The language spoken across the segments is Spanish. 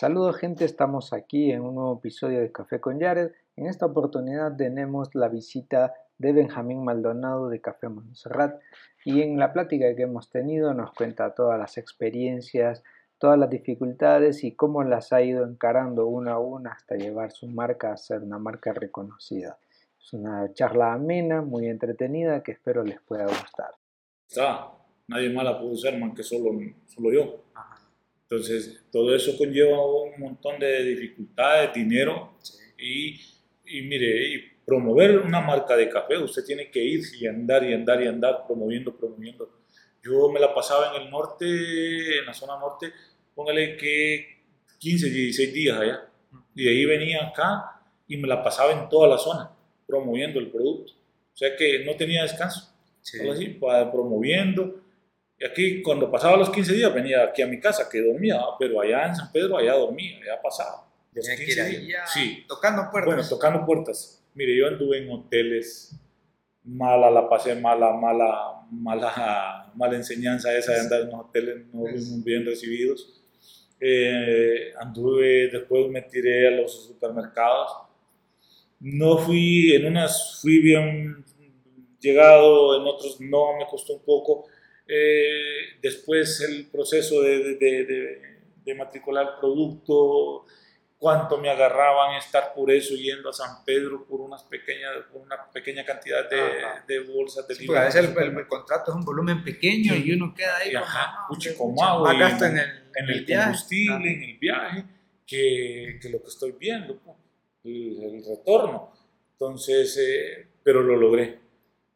Saludos gente, estamos aquí en un nuevo episodio de Café con Jared. En esta oportunidad tenemos la visita de Benjamín Maldonado de Café Montserrat y en la plática que hemos tenido nos cuenta todas las experiencias, todas las dificultades y cómo las ha ido encarando una a una hasta llevar su marca a ser una marca reconocida. Es una charla amena, muy entretenida que espero les pueda gustar. Está, nadie más la pudo ser más que solo, solo yo. Entonces, todo eso conlleva un montón de dificultades, dinero y, y, mire, y promover una marca de café, usted tiene que ir y andar y andar y andar promoviendo, promoviendo. Yo me la pasaba en el norte, en la zona norte, póngale que 15, 16 días allá. Y de ahí venía acá y me la pasaba en toda la zona, promoviendo el producto. O sea que no tenía descanso. Sí. Así, promoviendo y aquí, cuando pasaba los 15 días, venía aquí a mi casa, que dormía, pero allá en San Pedro, allá dormía, allá pasaba. Tenía que ir ahí ya sí. tocando puertas. Bueno, tocando puertas. Mire, yo anduve en hoteles, mala la pasé, mala, mala, mala, mala enseñanza esa de andar en los hoteles, no fuimos bien recibidos. Eh, anduve, después me tiré a los supermercados. No fui, en unas fui bien llegado, en otros no, me costó un poco eh, después el proceso de, de, de, de, matricular producto, cuánto me agarraban estar por eso yendo a San Pedro por, unas pequeñas, por una pequeña cantidad de, bolsas de sí, a veces el, el, contrato es un volumen pequeño y uno queda ahí Ajá, como, como más gasto en el, en el, el combustible, viaje. en el viaje, que, que, lo que estoy viendo, el, el retorno. Entonces, eh, pero lo logré.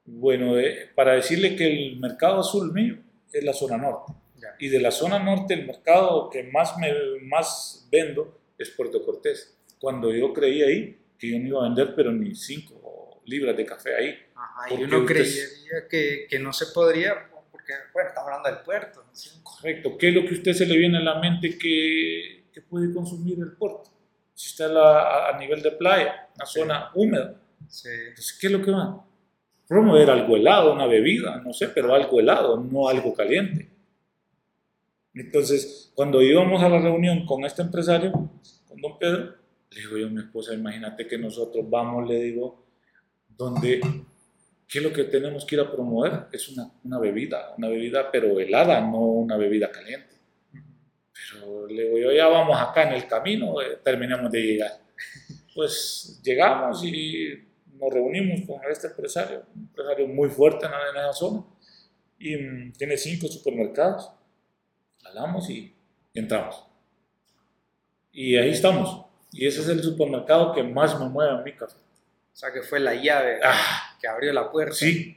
Bueno, eh, para decirle que el mercado azul mío es la zona norte. Ya. Y de la zona norte, el mercado que más, me, más vendo es Puerto Cortés. Cuando yo creí ahí que yo no iba a vender, pero ni 5 libras de café ahí. Ajá, y uno creería que, que, no se podría, porque, bueno, estamos hablando del puerto. ¿sí? Correcto. ¿Qué es lo que a usted se le viene a la mente que, que puede consumir el puerto? Si está a, a nivel de playa, una sí. zona húmeda. Sí. Entonces, ¿qué es lo que va? Promover algo helado, una bebida, no sé, pero algo helado, no algo caliente. Entonces, cuando íbamos a la reunión con este empresario, con don Pedro, le digo yo a mi esposa, imagínate que nosotros vamos, le digo, donde, ¿qué es lo que tenemos que ir a promover? Es una, una bebida, una bebida pero helada, no una bebida caliente. Pero le digo yo, ya vamos acá en el camino, eh, terminamos de llegar. Pues llegamos y nos reunimos con este empresario, un empresario muy fuerte en, esa zona, y um, tiene cinco supermercados. Hablamos y, entramos. Y ahí estamos. Y ese es el supermercado que más me mueve a mi café. O sea, que fue la llave ah, que abrió la puerta. Sí,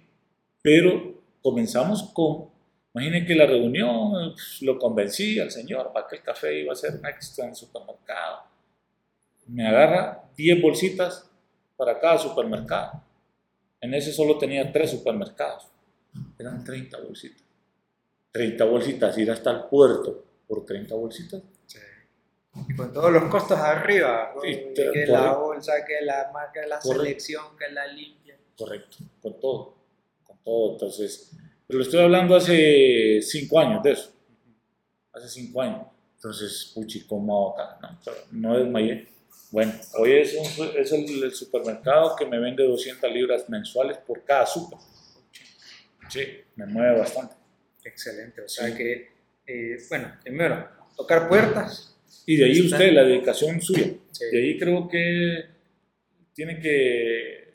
pero comenzamos con, imaginen que la reunión pues, lo convencí al señor para que el café iba a ser extra en el supermercado. Me agarra 10 bolsitas para cada supermercado. En ese solo tenía tres supermercados. Eran 30 bolsitas. 30 bolsitas, ir hasta el puerto por 30 bolsitas. Sí. Y con todos los costos arriba, sí, que la bolsa, que la marca, la correcto. selección, que la limpia. Correcto, con todo, con todo. Entonces, pero lo estoy hablando hace 5 años de eso. Hace 5 años. Entonces, puchi, ¿cómo acá? No, no desmayé. Bueno, hoy es, un, es el, el, supermercado que me vende 200 libras mensuales por cada super. Sí, me mueve bastante. Excelente, o sea sí. que, eh, bueno, primero, tocar puertas. Y de ahí usted, la dedicación suya. Sí. De ahí creo que tiene que,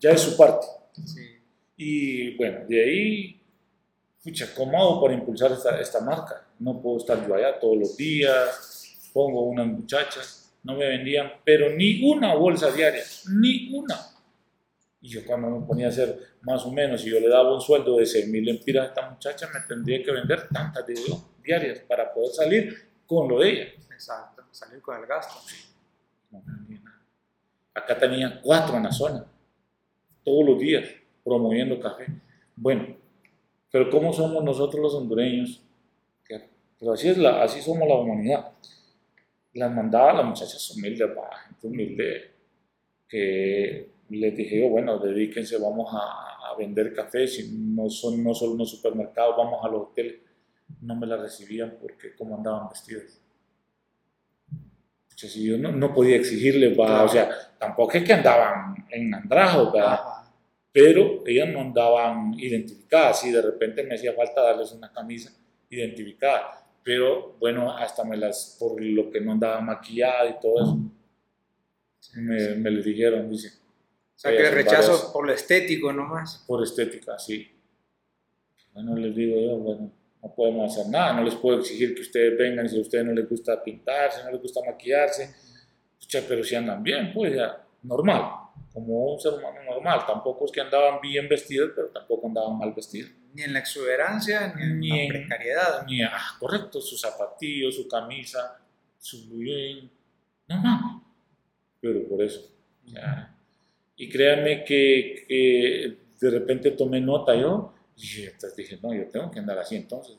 ya es su parte. Sí. Y bueno, de ahí, pucha, ¿cómo hago para impulsar esta, esta marca? No puedo estar yo allá todos los días, pongo unas muchachas no me vendían, pero ni una bolsa diaria, ni una. Y yo cuando me ponía a hacer más o menos, y yo le daba un sueldo de 6 mil empiras a esta muchacha, me tendría que vender tantas de diarias para poder salir con lo de ella. Exacto, salir con el gasto. Sí. No me vendía nada. Acá tenía cuatro en la zona, todos los días, promoviendo café. Bueno, pero ¿cómo somos nosotros los hondureños? Pues así, es la, así somos la humanidad las mandaba a las muchachas humildes, gente humilde, que les dije yo, bueno, dedíquense, vamos a, a, vender café, si no son no solo unos supermercados, vamos a los hoteles. No me la recibían porque cómo andaban vestidas. Entonces yo no, no podía exigirle, o sea, tampoco es que andaban en andrajo, pero ellas no andaban identificadas, y de repente me hacía falta darles una camisa identificada, pero bueno, hasta me las, por lo que no andaba maquillada y todo eso, me, me lo dijeron, dice. O sea, que rechazo por lo estético nomás. Por estética, sí. Bueno, les digo yo, bueno, no podemos hacer nada, no les puedo exigir que ustedes vengan si a ustedes no les gusta pintarse, no les gusta maquillarse, pero si andan bien, pues ya, normal, como un ser humano normal, tampoco es que andaban bien vestidos, pero tampoco andaban mal vestidos. Ni en la exuberancia, ni, en la precariedad. Ni, ah, correcto, su zapatillo, su camisa, su bien, no, no, pero por eso. y créanme que, que de repente tomé nota yo, y entonces dije, no, yo tengo que andar así entonces.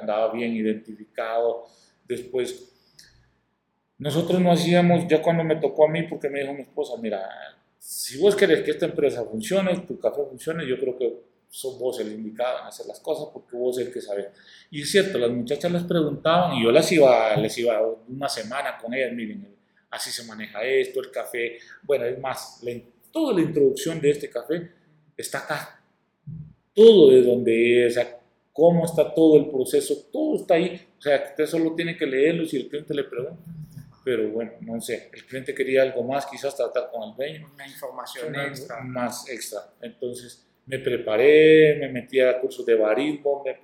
andaba bien identificado. Después, nosotros no hacíamos, ya cuando me tocó a mí, porque me dijo mi esposa, mira, si vos querés que esta empresa funcione, tu café funcione, yo creo que sos vos el indicado en hacer las cosas porque vos el que sabes. Y es cierto, las muchachas les preguntaban y yo les iba, les iba una semana con ellas, miren, así se maneja esto, el café. Bueno, es más, toda la introducción de este café está acá todo de donde es, o sea, cómo está todo el proceso, todo está ahí. O sea, usted solo tiene que leerlo si el cliente le pregunta. Pero bueno, no sé, el cliente quería algo más, quizás tratar con el dueño. Una información extra. Más extra. Entonces me preparé, me metí a cursos de barismo, me,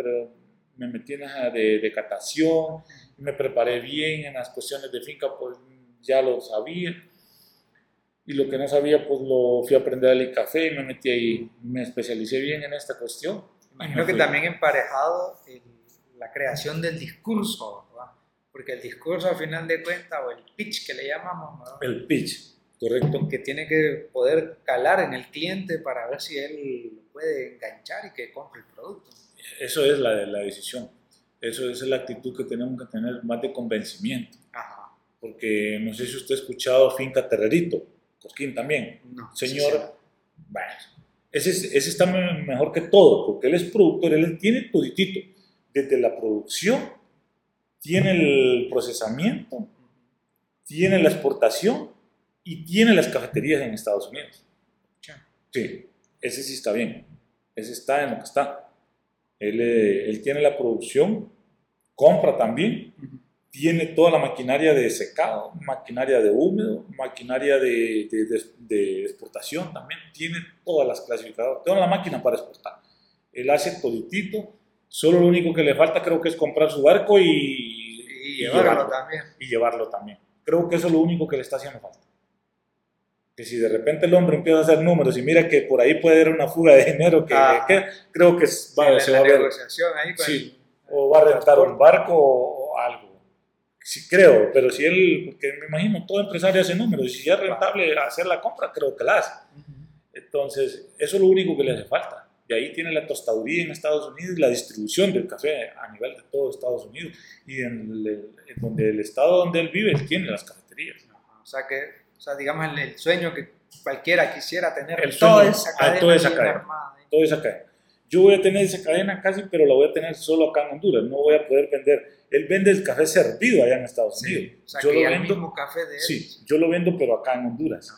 me metí en de, de catación, me preparé bien en las cuestiones de finca, pues ya lo sabía y lo que no sabía pues lo fui a aprender al café y me metí ahí, me especialicé bien en esta cuestión. Imagino que también emparejado la creación del discurso, ¿verdad? porque el discurso al final de cuentas, o el pitch que le llamamos, ¿verdad? El pitch, correcto. Que tiene que poder calar en el cliente para ver si él puede enganchar y que compre el producto. Eso es la, la decisión, eso es la actitud que tenemos que tener, más de convencimiento. Ajá. Porque no sé si usted ha escuchado Finca Terrerito Cosquín también. Señor, bueno, ese, ese, está mejor que todo, porque él es productor, él tiene toditito, desde la producción, tiene el procesamiento, tiene la exportación y tiene las cafeterías en Estados Unidos. Sí, ese sí está bien, ese está en lo que está. Él, eh, él tiene la producción, compra también, tiene toda la maquinaria de secado, maquinaria de húmedo, maquinaria de, de, exportación también, tiene todas las clasificadoras, toda la máquina para exportar. Él hace toditito, solo lo único que le falta creo que es comprar su barco y, llevarlo, también. Y llevarlo también. Creo que eso es lo único que le está haciendo falta. Que si de repente el hombre empieza a hacer números y mira que por ahí puede haber una fuga de dinero, que, ah. creo que va, se va a ver. Ahí sí, o va a rentar un barco o algo Sí, creo, pero si él, porque me imagino, todo empresario hace números, y si es rentable hacer la compra, creo que la hace. Entonces, eso es lo único que le hace falta. Y ahí tiene la tostaduría en Estados Unidos la distribución del café a nivel de todo Estados Unidos. Y en, el, donde el estado donde él vive, él tiene las cafeterías. O sea, que, sea, digamos, el, sueño que cualquiera quisiera tener. El sueño, toda esa cadena. Toda esa cadena. Toda esa cadena. Yo voy a tener esa cadena casi, pero la voy a tener solo acá en Honduras. No voy a poder vender él vende el café servido allá en Estados Unidos. O sea, yo lo vendo, el mismo café de él. Sí, yo lo vendo, pero acá en Honduras.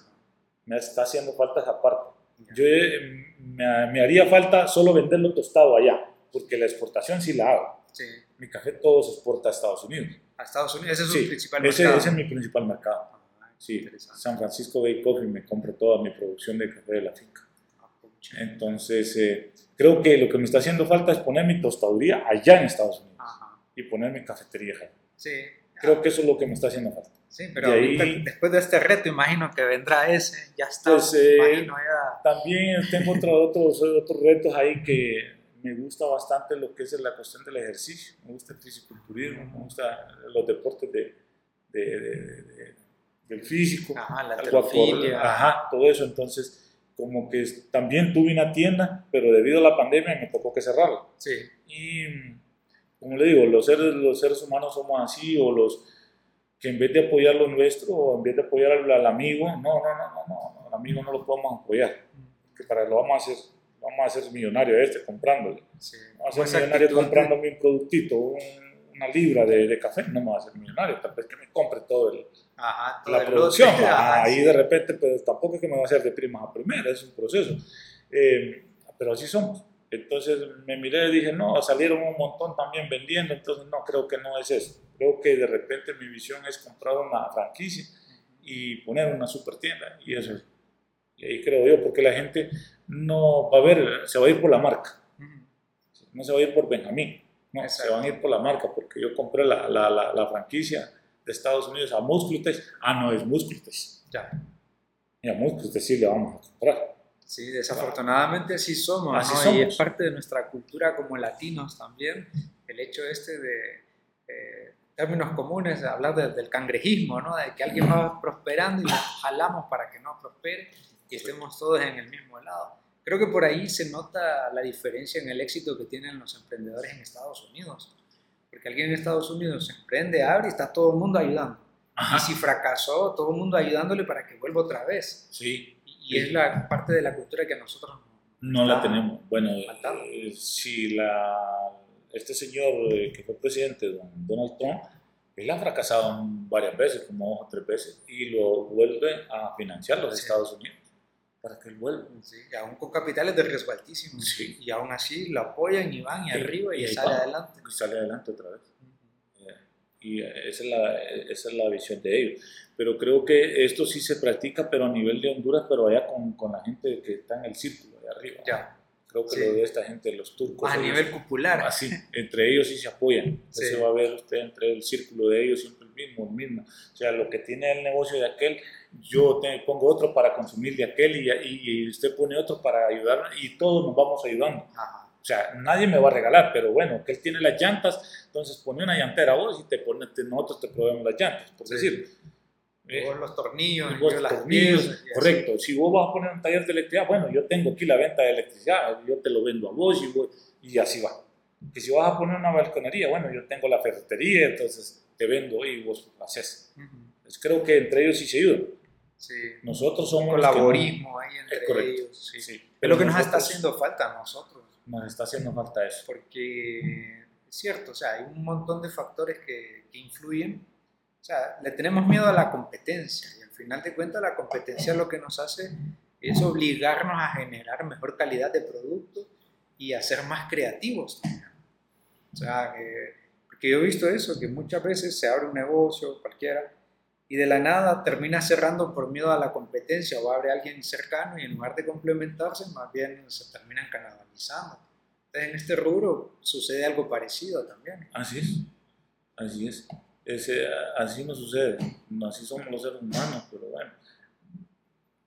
Me está haciendo falta esa parte. Yo eh, me, haría falta solo venderlo tostado allá, porque la exportación sí la hago. Sí. Mi café todo se exporta a Estados Unidos. A Estados Unidos, ese es su principal mercado. Ese, ese es mi principal mercado. Sí, San Francisco Bay Coffee me compra toda mi producción de café de la finca. Ah, Entonces, eh, creo que lo que me está haciendo falta es poner mi tostaduría allá en Estados Unidos y poner mi cafetería Sí. Creo que eso es lo que me está haciendo falta. Sí, pero después de este reto, imagino que vendrá ese, ya está. Pues, eh, ya. También tengo otros, otros retos ahí que me gusta bastante lo que es la cuestión del ejercicio. Me gusta el fisiculturismo, me gusta los deportes de, de, del físico. Ajá, la alterofilia. Ajá, todo eso. Entonces, como que también tuve una tienda, pero debido a la pandemia me tocó que cerrarla. Sí. Y como le digo, los seres, los seres humanos somos así, o los que en vez de apoyar lo nuestro, o en vez de apoyar al, amigo, no, no, no, no, no, al amigo no lo podemos apoyar, que para lo vamos a hacer, vamos a hacer millonario este comprándole. Vamos a ser millonario comprándome un productito, una libra de, de, café, no me va a hacer millonario, tal vez que me compre todo el, Ajá, la producción. ahí de repente, pues tampoco es que me va a hacer de primas a primera, es un proceso. Eh, pero así somos. Entonces me miré y dije, no, salieron un montón también vendiendo, entonces no, creo que no es eso. Creo que de repente mi visión es comprar una franquicia y poner una super tienda, y eso es. Y ahí creo yo, porque la gente no va a ver, se va a ir por la marca, no se va a ir por Benjamín, no, se van a ir por la marca, porque yo compré la, la, la, franquicia de Estados Unidos a Musclutes, ah, no, es Musclutes. Ya. Y a Musclutes sí le vamos a comprar. Sí, desafortunadamente así somos, así y es parte de nuestra cultura como latinos también, el hecho este de eh, términos comunes, hablar del cangrejismo, ¿no? de que alguien va prosperando y nos jalamos para que no prospere y estemos todos en el mismo lado. Creo que por ahí se nota la diferencia en el éxito que tienen los emprendedores en Estados Unidos, porque alguien en Estados Unidos emprende, abre y está todo el mundo ayudando. Y si fracasó, todo el mundo ayudándole para que vuelva otra vez. Sí y es la parte de la cultura que nosotros no la tenemos. Bueno, eh, si la, este señor eh, que fue presidente, don Donald Trump, él ha fracasado varias veces, como dos o tres veces, y lo vuelve a financiar los Estados Unidos para que él vuelva. Sí, aún con capitales de riesgo altísimo. Sí. Y aún así lo apoyan y van y, arriba y, sale adelante. Y sale adelante otra vez. Eh, y esa es, la, esa es la visión de ellos pero creo que esto sí se practica, pero a nivel de Honduras, pero allá con, con la gente que está en el círculo de arriba. Ya. Creo que lo de esta gente, los turcos. A nivel popular. Así, entre ellos sí se apoyan. Se va a ver usted entre el círculo de ellos siempre mismo, el mismo. O sea, lo que tiene el negocio de aquel, yo te, pongo otro para consumir de aquel y, y, usted pone otro para ayudar y todos nos vamos ayudando. O sea, nadie me va a regalar, pero bueno, que él tiene las llantas, entonces pone una llantera a vos y te pone, nosotros te probemos las llantas, por decir. Eh, los tornillos, las tornillos, correcto. Si vos vas a poner un taller de electricidad, bueno, yo tengo aquí la venta de electricidad, yo te lo vendo a vos y, y así va. Que si vas a poner una balconería, bueno, yo tengo la ferretería, entonces te vendo y vos lo haces. creo que entre ellos sí se ayudan. Sí. Nosotros somos colaborismo ahí entre ellos. Sí. Sí. Es lo que nos está haciendo falta a nosotros. Nos está haciendo falta eso. Porque es cierto, o sea, hay un montón de factores que, que influyen o sea, le tenemos miedo a la competencia y al final de cuentas la competencia lo que nos hace es obligarnos a generar mejor calidad de producto y a ser más creativos O sea, porque yo he visto eso, que muchas veces se abre un negocio, cualquiera, y de la nada termina cerrando por miedo a la competencia o abre alguien cercano y en lugar de complementarse, más bien se terminan canalizando. Entonces, en este rubro sucede algo parecido también. Así es, así es. Ese, así no sucede, así somos los seres humanos, pero bueno.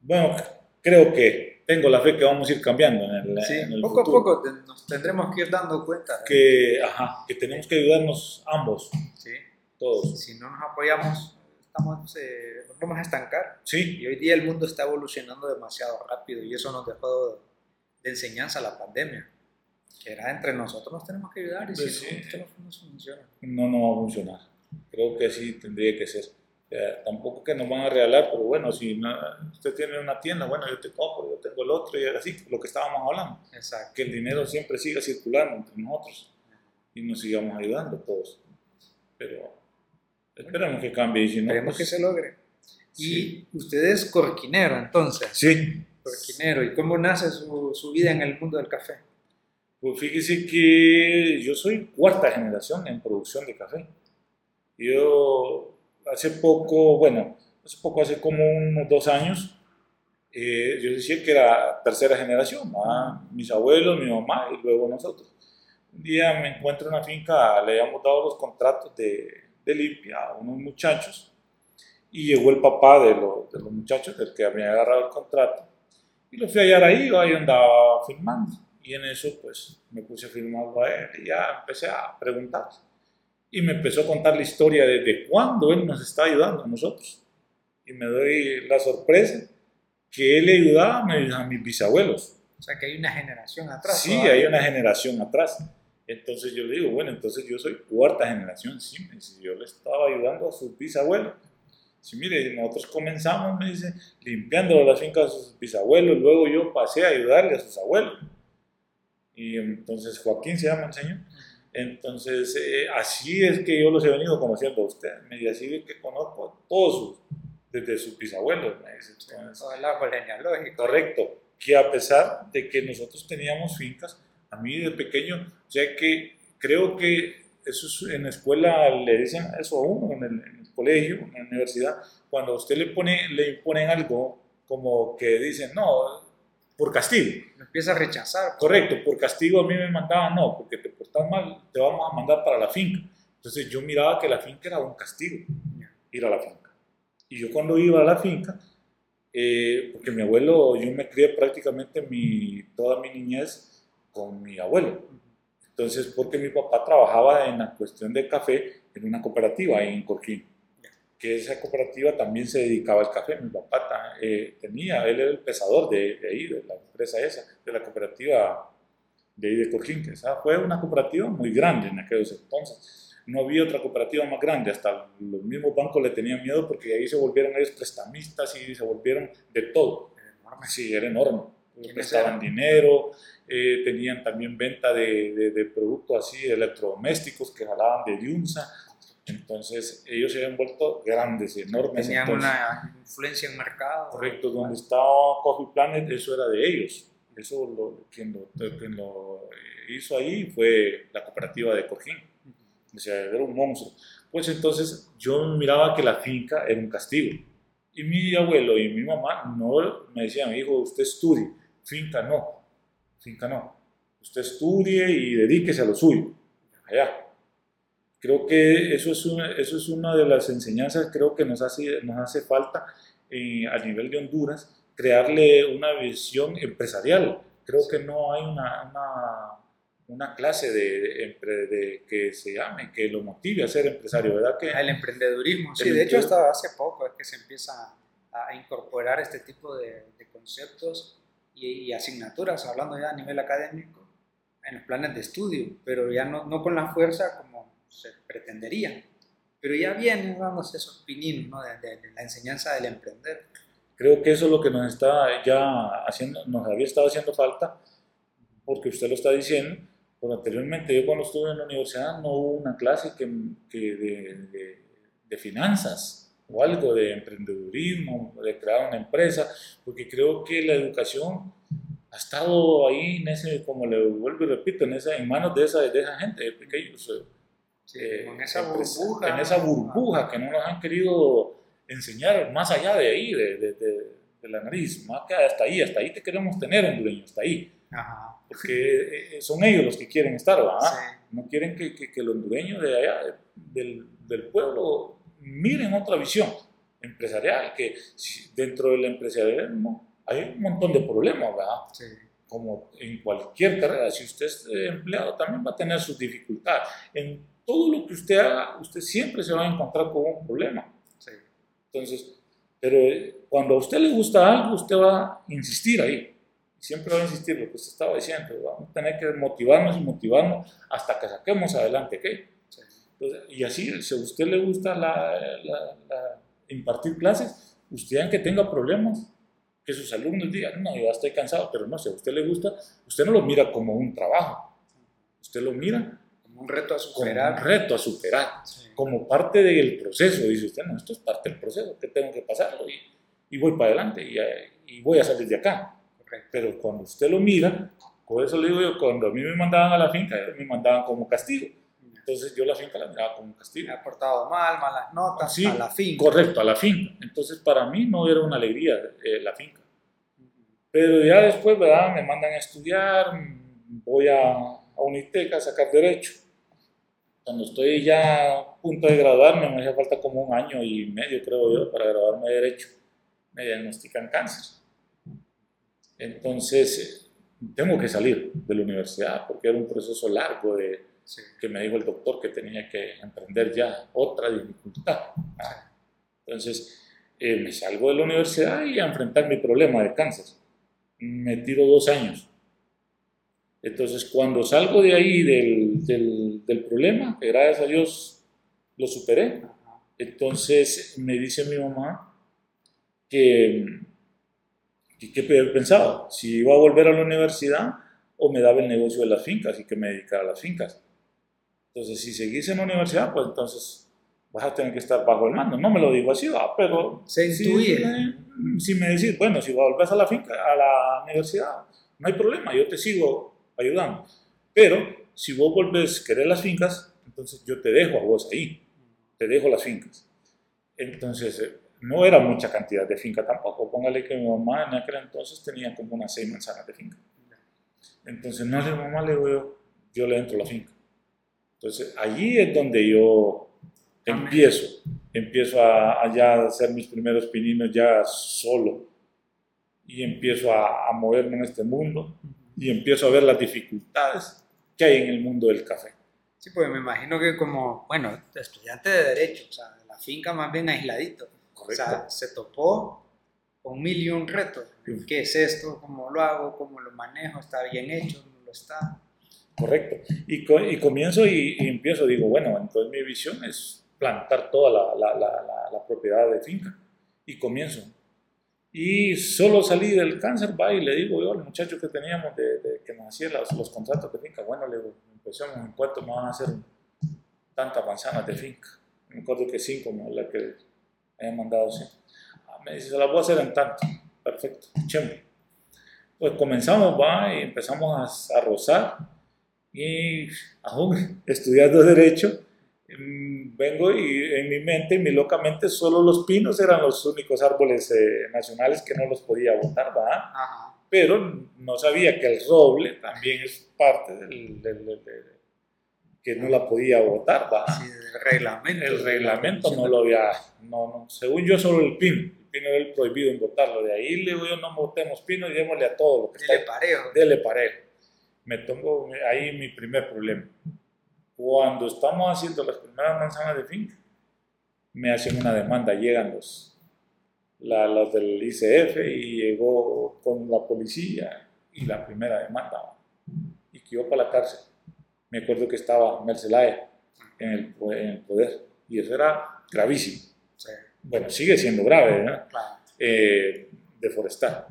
Bueno, creo que tengo la fe que vamos a ir cambiando en el, sí, poco a poco nos tendremos que ir dando cuenta. Que, ajá, que tenemos que ayudarnos ambos. Sí. Todos. Si no nos apoyamos, estamos, eh, nos vamos a estancar. Sí. Y hoy día el mundo está evolucionando demasiado rápido y eso nos dejó de enseñanza la pandemia. Que era entre nosotros nos tenemos que ayudar y pues si no, esto no funciona. No, no va a funcionar. Creo que sí tendría que ser. Tampoco que nos van a regalar, pero bueno, si usted tiene una tienda, bueno, yo te compro, yo tengo el otro, y así, lo que estábamos hablando. Exacto. Que el dinero siempre siga circulando entre nosotros y nos sigamos ayudando todos. Pero esperemos que cambie y si no. Esperemos que pues, se logre. Y usted es corquinero, entonces. Sí. Corquinero. ¿Y cómo nace su, su vida en el mundo del café? Pues fíjese que yo soy cuarta generación en producción de café. Yo hace poco, bueno, hace poco, hace como unos dos años, eh, yo decía que era tercera generación, mis abuelos, mi mamá y luego nosotros. Un día me encuentro en una finca, le habíamos dado los contratos de, de limpia a unos muchachos y llegó el papá de, los, de los muchachos, del que había agarrado el contrato, y lo fui a hallar ahí, ahí andaba filmando. Y en eso, pues, me puse a filmarlo a él y ya empecé a preguntar y me empezó a contar la historia desde cuándo él nos está ayudando a nosotros. Y me doy la sorpresa que él ayudaba a mis bisabuelos. O sea, que hay una generación atrás. Sí, hay una generación atrás. Entonces yo le digo, bueno, entonces yo soy cuarta generación, sí, me dice, yo le estaba ayudando a sus bisabuelos. Sí, mire, nosotros comenzamos, me dice, limpiando las fincas de sus bisabuelos, luego yo pasé a ayudarle a sus abuelos. Y entonces Joaquín se llama el señor Entonces, eh, así es que yo los he venido conociendo a ustedes, y así es que conozco a todos sus, desde sus bisabuelos, me dice. Todo el árbol genealógico. Correcto, que a pesar de que nosotros teníamos fincas, a mí de pequeño, o sea que creo que eso es, en la escuela le dicen eso a uno, en el, en el colegio, en la universidad, cuando a usted le, pone, le imponen algo como que dicen, no, por castigo. Lo empieza a rechazar. Correcto, por castigo a mí me mandaban, no, porque te portas mal, te vamos a mandar para la finca. Entonces yo miraba que la finca era un castigo, ir a la finca. Y yo cuando iba a la finca, eh, porque mi abuelo, yo me crié prácticamente mi, toda mi niñez con mi abuelo. Entonces, porque mi papá trabajaba en la cuestión de café en una cooperativa ahí en Corquín que esa cooperativa también se dedicaba al café. Mi papá eh, tenía, él era el pesador de, ahí, de la empresa esa, de la cooperativa de ahí de que esa fue una cooperativa muy grande en aquellos entonces. No había otra cooperativa más grande, hasta los mismos bancos le tenían miedo porque ahí se volvieron ellos prestamistas y se volvieron de todo. Sí, era enorme. Prestaban dinero, eh, tenían también venta de, de, de, productos así, electrodomésticos que jalaban de Yunza, entonces, ellos se habían vuelto grandes, enormes. Tenían una influencia en mercado. Correcto, donde estaba Coffee Planet, eso era de ellos. Eso lo, quien, lo, quien lo hizo ahí fue la cooperativa de Cojín. O sea, era un monstruo. Pues entonces yo miraba que la finca era un castigo. Y mi abuelo y mi mamá no me decían, hijo, usted estudie, finca no, finca no. Usted estudie y dedíquese a lo suyo, allá. Creo que eso es una, eso es una de las enseñanzas, creo que nos hace, nos hace falta eh, a nivel de Honduras, crearle una visión empresarial. Creo que no hay una, una, una clase de, de, que se llame, que lo motive a ser empresario, ¿verdad? Que el emprendedurismo, sí, de hecho hasta hace poco es que se empieza a incorporar este tipo de, conceptos y, y, asignaturas, hablando ya a nivel académico, en los planes de estudio, pero ya no, no con la fuerza como se pretendería. Pero ya vienen dándose esos pininos ¿no? de, la enseñanza del emprender. Creo que eso es lo que nos está ya haciendo, nos había estado haciendo falta, porque usted lo está diciendo. Pues anteriormente, yo cuando estuve en la universidad no hubo una clase que, que de, de, finanzas o algo de emprendedurismo, de crear una empresa, porque creo que la educación ha estado ahí en ese, como le vuelvo y repito, en, esa, en manos de esa, de esa gente, de pequeños eh, en esa burbuja. En esa burbuja que no nos han querido enseñar más allá de ahí, de, de, de, la nariz, más que hasta ahí, hasta ahí te queremos tener hondureño, hasta ahí. Porque eh, eh, son ellos los que quieren estar, ¿verdad? No quieren que, que, que, el hondureño de allá, del, del, pueblo, miren otra visión empresarial, que dentro del empresarialismo hay un montón de problemas, ¿verdad? Como en cualquier carrera, si usted es empleado también va a tener sus dificultades. En todo lo que usted haga, usted siempre se va a encontrar con un problema. Entonces, pero eh, cuando a usted le gusta algo, usted va a insistir ahí. Siempre va a insistir lo que usted estaba diciendo. Vamos a tener que motivarnos y motivarnos hasta que saquemos adelante. ¿qué? y así, si a usted le gusta la, la, impartir clases, usted aunque tenga problemas, que sus alumnos digan, no, yo ya estoy cansado, pero no, si a usted le gusta, usted no lo mira como un trabajo. Usted lo mira un reto a superar. Como un reto a superar, como parte del proceso. Dice usted, no, esto es parte del proceso, que tengo que pasarlo y, y voy para adelante y, y, voy a salir de acá. Pero cuando usted lo mira, por eso le digo yo, cuando a mí me mandaban a la finca, me mandaban como castigo. Entonces yo la finca la miraba como castigo. Me ha portado mal, malas notas, sí, a la finca. Correcto, a la finca. Entonces para mí no era una alegría eh, la finca. Pero ya después, ¿verdad? Me mandan a estudiar, voy a, a Unitec a sacar derecho cuando estoy ya a punto de graduarme, me hace falta como un año y medio, creo yo, para graduarme de Derecho. Me diagnostican cáncer. Entonces, tengo que salir de la universidad porque era un proceso largo de, que me dijo el doctor que tenía que emprender ya otra dificultad. Entonces, eh, me salgo de la universidad y a enfrentar mi problema de cáncer. Me tiro dos años entonces, cuando salgo de ahí del, del, del problema, que gracias a Dios lo superé, entonces me dice mi mamá que, que, pensaba, si iba a volver a la universidad o me daba el negocio de las fincas y que me dedicara a las fincas. Entonces, si seguís en la universidad, pues entonces vas a tener que estar bajo el mando. No me lo digo así, ¿va? pero Se si, intuye. si me decís, bueno, si volvés a la finca, a la universidad, no hay problema, yo te sigo ayudando. Pero si vos volvés a querer las fincas, entonces yo te dejo a vos ahí, te dejo las fincas. Entonces, eh, no era mucha cantidad de finca tampoco. Póngale que mi mamá en aquel entonces tenía como unas seis manzanas de finca. Entonces, no le mamá, le digo yo, yo le entro a la finca. Entonces, allí es donde yo empiezo, empiezo a, a ya hacer mis primeros pininos ya solo y empiezo a, a moverme en este mundo y empiezo a ver las dificultades que hay en el mundo del café. Sí, pues me imagino que como, bueno, estudiante de Derecho, o sea, la finca más bien aisladito. O sea, se topó con mil y un retos. ¿Qué es esto? ¿Cómo lo hago? ¿Cómo lo manejo? ¿Está bien hecho? ¿No lo está? Correcto. Y, y comienzo y, y empiezo, digo, bueno, entonces mi visión es plantar toda la- la- la- la propiedad de finca. Y comienzo. Y solo salí del cáncer, va, y le digo yo al muchacho que teníamos, de, de- que nos hacía los, los contratos de finca, bueno, le digo, empezamos en cuánto me van a hacer tantas manzanas de finca. Me acuerdo que cinco, la que habían mandado cinco. Ah, me dice, se las voy a hacer en tanto. Perfecto, echemos. Pues comenzamos, va, y empezamos a, a rozar y aún estudiando derecho, vengo y en mi mente, en mi locamente, solo los pinos eran los únicos árboles eh, nacionales que no los podía botar, ¿va? Ajá. Pero no sabía que el roble también es parte del, del- del- del- que no la podía botar, ¿va? Sí, el reglamento. El reglamento no lo había, no, no, según yo solo el pino, el pino era el prohibido en botarlo, de ahí le digo yo no botemos pino y démosle a todo lo que está Dele parejo. dele parejo. Me tomo ahí mi primer problema. Cuando estamos haciendo las primeras manzanas de finca, me hacen una demanda, llegan los, la- los del ICF y llegó con la policía y la primera demanda y que yo para la cárcel. Me acuerdo que estaba Mercelaya en el, en el poder y eso era gravísimo. Sí, Bueno, sigue siendo grave, ¿no? claro. eh, deforestar.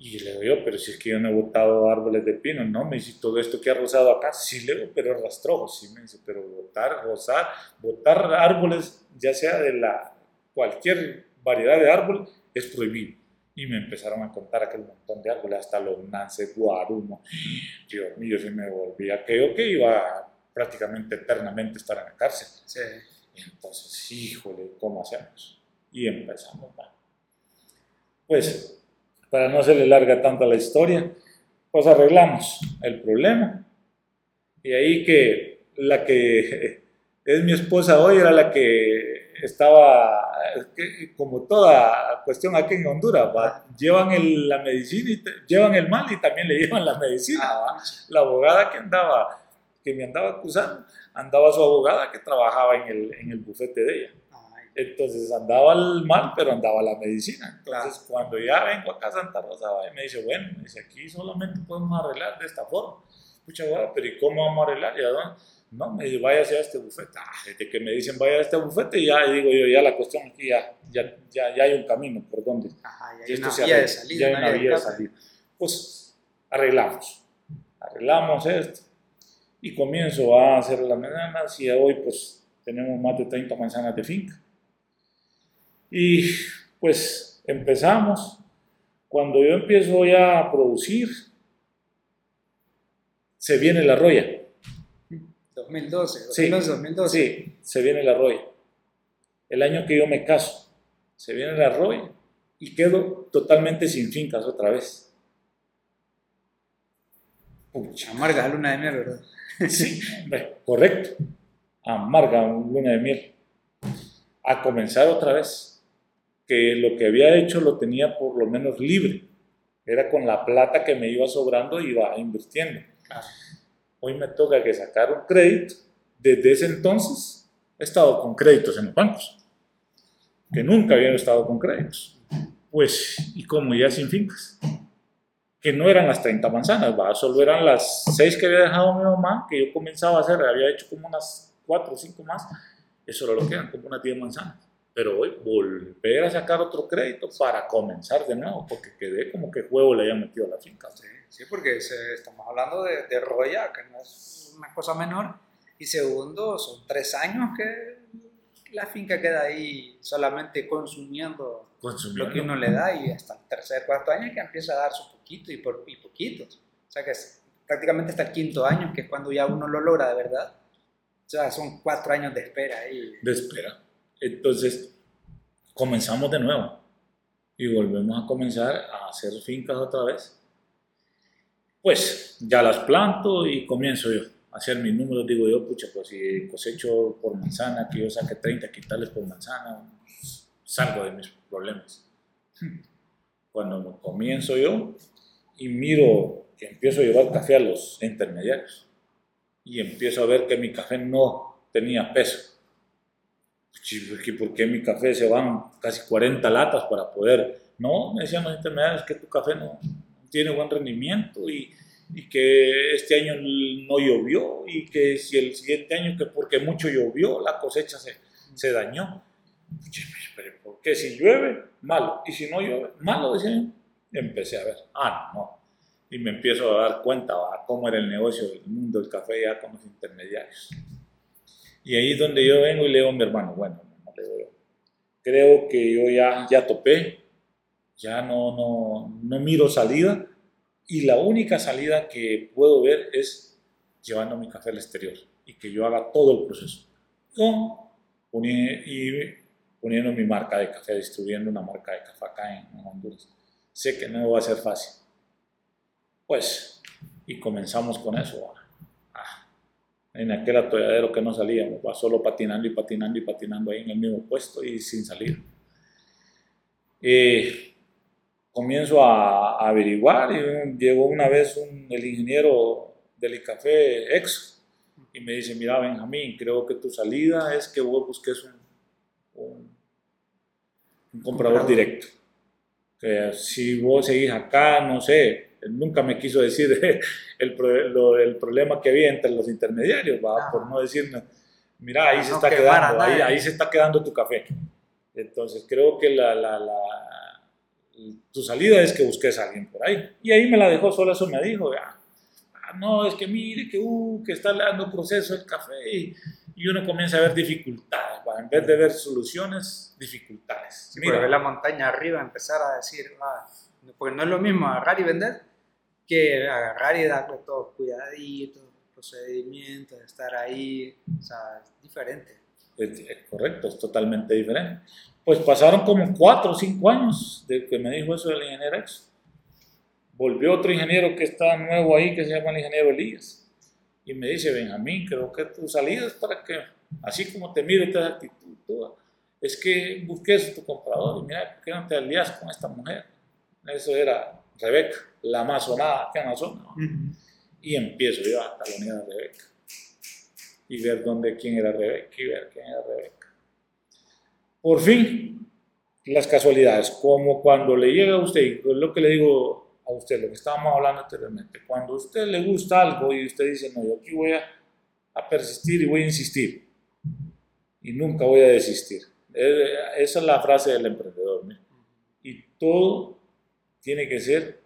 Y le digo yo, pero si es que yo no he botado árboles de pino, no, me dice, todo esto que ha rozado acá, sí le digo, pero es rastrojo, sí me dice, pero botar, rozar, botar árboles, ya sea de la, cualquier variedad de árbol, es prohibido. Y me empezaron a contar aquel montón de árboles, hasta los nance, guarumo, Dios mío, se me volvía, creo que iba prácticamente eternamente a estar en la cárcel. Sí. Entonces, híjole, ¿cómo hacemos? Y empezamos. Pues, para no hacerle larga tanto la historia, pues arreglamos el problema. Y ahí que la que es mi esposa hoy era la que estaba, como toda cuestión aquí en Honduras, ¿va? llevan el- la medicina, y te- llevan el mal y también le llevan la medicina. ¿va? Ah, la abogada que andaba, que me andaba acusando, andaba su abogada que trabajaba en el, en el bufete de ella. Entonces andaba el mal, pero andaba la medicina. Claro. Entonces cuando ya vengo acá a Santa Rosa, y me dice, bueno, me dice, aquí solamente podemos arreglar de esta forma. Pucha, abogada, pero ¿y cómo vamos a arreglar? ¿Y a dónde? No, me dice, váyase a este bufete. Ah, desde que me dicen vaya a este bufete, ya digo yo, ya la cuestión aquí, ya, ya, ya, ya hay un camino por donde ajá, y y hay esto una vía de salida. ya hay una vía de salida. Pues arreglamos, arreglamos esto y comienzo a hacer las mañanas y hoy pues tenemos más de 30 manzanas de finca. Y pues empezamos, cuando yo empiezo ya a producir, se viene la roya. 2012, Sí, 2011, 2012. Sí, se viene la roya. El año que yo me caso, se viene la roya y quedo totalmente sin fincas otra vez. Pucha. Amarga luna de miel, ¿verdad? Sí, correcto. Amarga un luna de miel. A comenzar otra vez. Que lo que había hecho lo tenía por lo menos libre. Era con la plata que me iba sobrando, iba invirtiendo. Claro. Hoy me toca que sacar un crédito. Desde ese entonces he estado con créditos en los bancos, que nunca había estado con créditos. Pues, y como ya sin fincas, que no eran las 30 manzanas, ¿va? solo eran las 6 que había dejado mi mamá, que yo comenzaba a hacer, había hecho como unas 4 o 5 más, eso era lo que eran, como unas 10 manzanas. Pero hoy volver a sacar otro crédito para comenzar de nuevo, porque quedé como que juego le había metido a la finca. Sí, sí, porque se- estamos hablando de, de roya, que no es una cosa menor, Y segundo, son tres años que la finca queda ahí solamente consumiendo, lo que uno le da y hasta el tercer, cuarto año que empieza a dar su poquito y, por, y poquitos. O sea que es prácticamente hasta el quinto año, que es cuando ya uno lo logra de verdad. O sea, son cuatro años de espera ahí. De espera. Entonces, comenzamos de nuevo y volvemos a comenzar a hacer fincas otra vez. Pues ya las planto y comienzo yo hacer mis números, digo yo, pucha, pues si cosecho por manzana, que yo saque 30 quintales por manzana, salgo de mis problemas. Cuando comienzo yo y miro que empiezo a llevar café a los intermediarios y empiezo a ver que mi café no tenía peso. ¿Por qué mi café se van casi 40 latas para poder? No, me decían los intermediarios que tu café no tiene buen rendimiento y, y que este año no llovió y que si el siguiente año, que porque mucho llovió, la cosecha se, se dañó. ¿por qué? Si llueve, malo. Y si no llueve, malo, decían. Empecé a ver, ah, no. Y me empiezo a dar cuenta de cómo era el negocio del mundo del café ya con los intermediarios. Y ahí es donde yo vengo y leo a mi hermano, bueno, creo que yo ya, ya topé, ya no, no, no miro salida y la única salida que puedo ver es llevando mi café al exterior y que yo haga todo el proceso. y poniendo mi marca de café, distribuyendo una marca de café acá en, Honduras. Sé que no va a ser fácil. Pues, y comenzamos con eso. En aquel atolladero que no salíamos, va solo patinando y patinando y patinando ahí en el mismo puesto y sin salir. Eh, comienzo a, averiguar y llegó una vez un, el ingeniero del café ex y me dice, mira Benjamín, creo que tu salida es que vos busques un, un, comprador directo. Que si vos seguís acá, no sé, nunca me quiso decir el, el problema que había entre los intermediarios, ¿va? por no decir, mira, ahí se está quedando, ahí, ahí, se está quedando tu café. Entonces creo que la, la, la tu salida es que busques a alguien por ahí. Y ahí me la dejó sola, eso me dijo, ah, no, es que mire, que, uh, que está dando proceso el café y, uno comienza a ver dificultades, en vez de ver soluciones, dificultades. Sí, ver la montaña arriba, empezar a decir, ah, porque no es lo mismo agarrar y vender que agarrar y darle todo cuidadito, procedimientos, estar ahí, o sea, es diferente. Es, correcto, es totalmente diferente. Pues pasaron como cuatro o cinco años de que me dijo eso el ingeniero X. Volvió otro ingeniero que está nuevo ahí, que se llama el ingeniero Elías. Y me dice, Benjamín, creo que tu salida es para que, así como te mire esta actitud es que busques a tu comprador y mira, ¿por qué no te alías con esta mujer? Eso era Rebeca, la más sonada que en la zona. Y empiezo yo a talonear a Rebeca y ver dónde, quién era Rebeca y ver quién era Rebeca. Por fin, las casualidades, como cuando le llega a usted, es lo que le digo a usted, lo que estábamos hablando anteriormente, cuando a usted le gusta algo y usted dice, no, yo aquí voy a, persistir y voy a insistir, y nunca voy a desistir. Esa es la frase del emprendedor. Y todo tiene que ser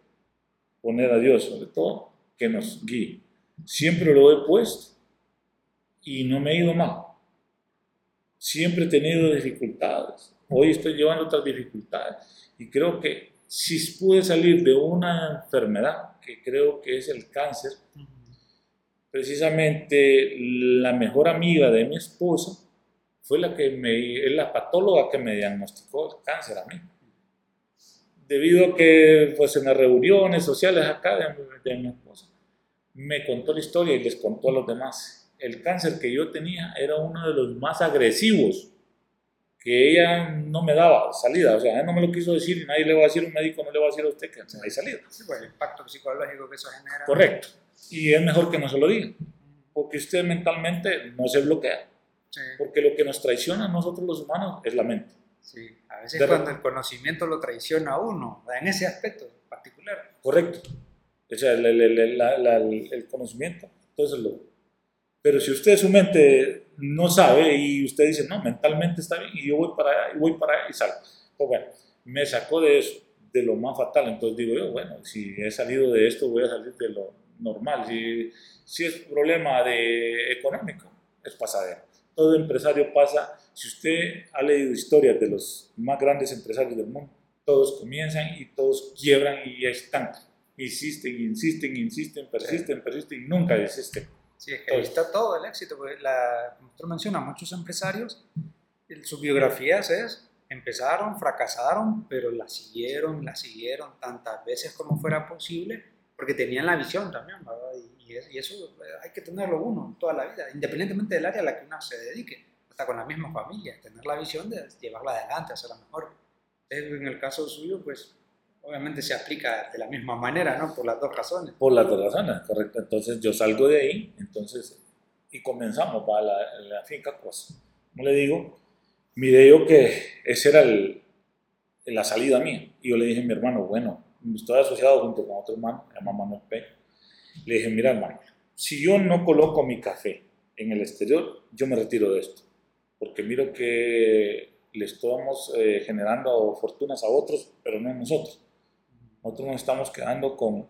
poner a Dios, sobre todo, que nos guíe. Siempre lo he puesto y no me he ido mal. Siempre he tenido dificultades. Hoy estoy llevando otras dificultades. Y creo que si pude salir de una enfermedad, que creo que es el cáncer, precisamente la mejor amiga de mi esposa fue la que me, es la patóloga que me diagnosticó el cáncer a mí. Debido a que pues en las reuniones sociales acá de, de mi esposa, me contó la historia y les contó a los demás el cáncer que yo tenía era uno de los más agresivos, que ella no me daba salida, o sea, ella no me lo quiso decir y nadie le va a decir, un médico no le va a decir a usted que no hay salida. Sí, pues el impacto psicológico que eso genera. Correcto. Y es mejor que no se lo diga, porque usted mentalmente no se bloquea. Porque lo que nos traiciona a nosotros los humanos es la mente. Sí, a veces cuando el conocimiento lo traiciona a uno, en ese aspecto particular. Correcto. O sea, el, el, el, el conocimiento, entonces lo, pero si usted su mente no sabe y usted dice, no, mentalmente está bien y yo voy para allá y voy para allá y salgo. Pues bueno, me sacó de eso, de lo más fatal. Entonces digo yo, bueno, si he salido de esto, voy a salir de lo normal. Si, si es problema de económico, es pasadero. Todo empresario pasa, si usted ha leído historias de los más grandes empresarios del mundo, todos comienzan y todos quiebran y están. Insisten, insisten, insisten, persisten, persisten y nunca desisten. Sí, es que ahí está todo el éxito. Porque la, como usted menciona, muchos empresarios, sus biografías es, empezaron, fracasaron, pero la siguieron, la siguieron tantas veces como fuera posible, porque tenían la visión también, ¿verdad? Y, y, eso hay que tenerlo uno toda la vida, independientemente del área a la que uno se dedique, hasta con la misma familia, tener la visión de llevarla adelante, hacerla mejor en el caso suyo, pues obviamente se aplica de la misma manera, ¿no? Por las dos razones. Por las dos razones, correcto. Entonces yo salgo de ahí, entonces, y comenzamos para la, la finca, pues, como le digo, miré yo que esa era el, la salida mía. Y yo le dije a mi hermano, bueno, estoy asociado junto con otro hermano, se llama Manuel P. Le dije, mira hermano, si yo no coloco mi café en el exterior, yo me retiro de esto. Porque miro que le estamos eh, generando fortunas a otros, pero no a nosotros. Nosotros nos estamos quedando con,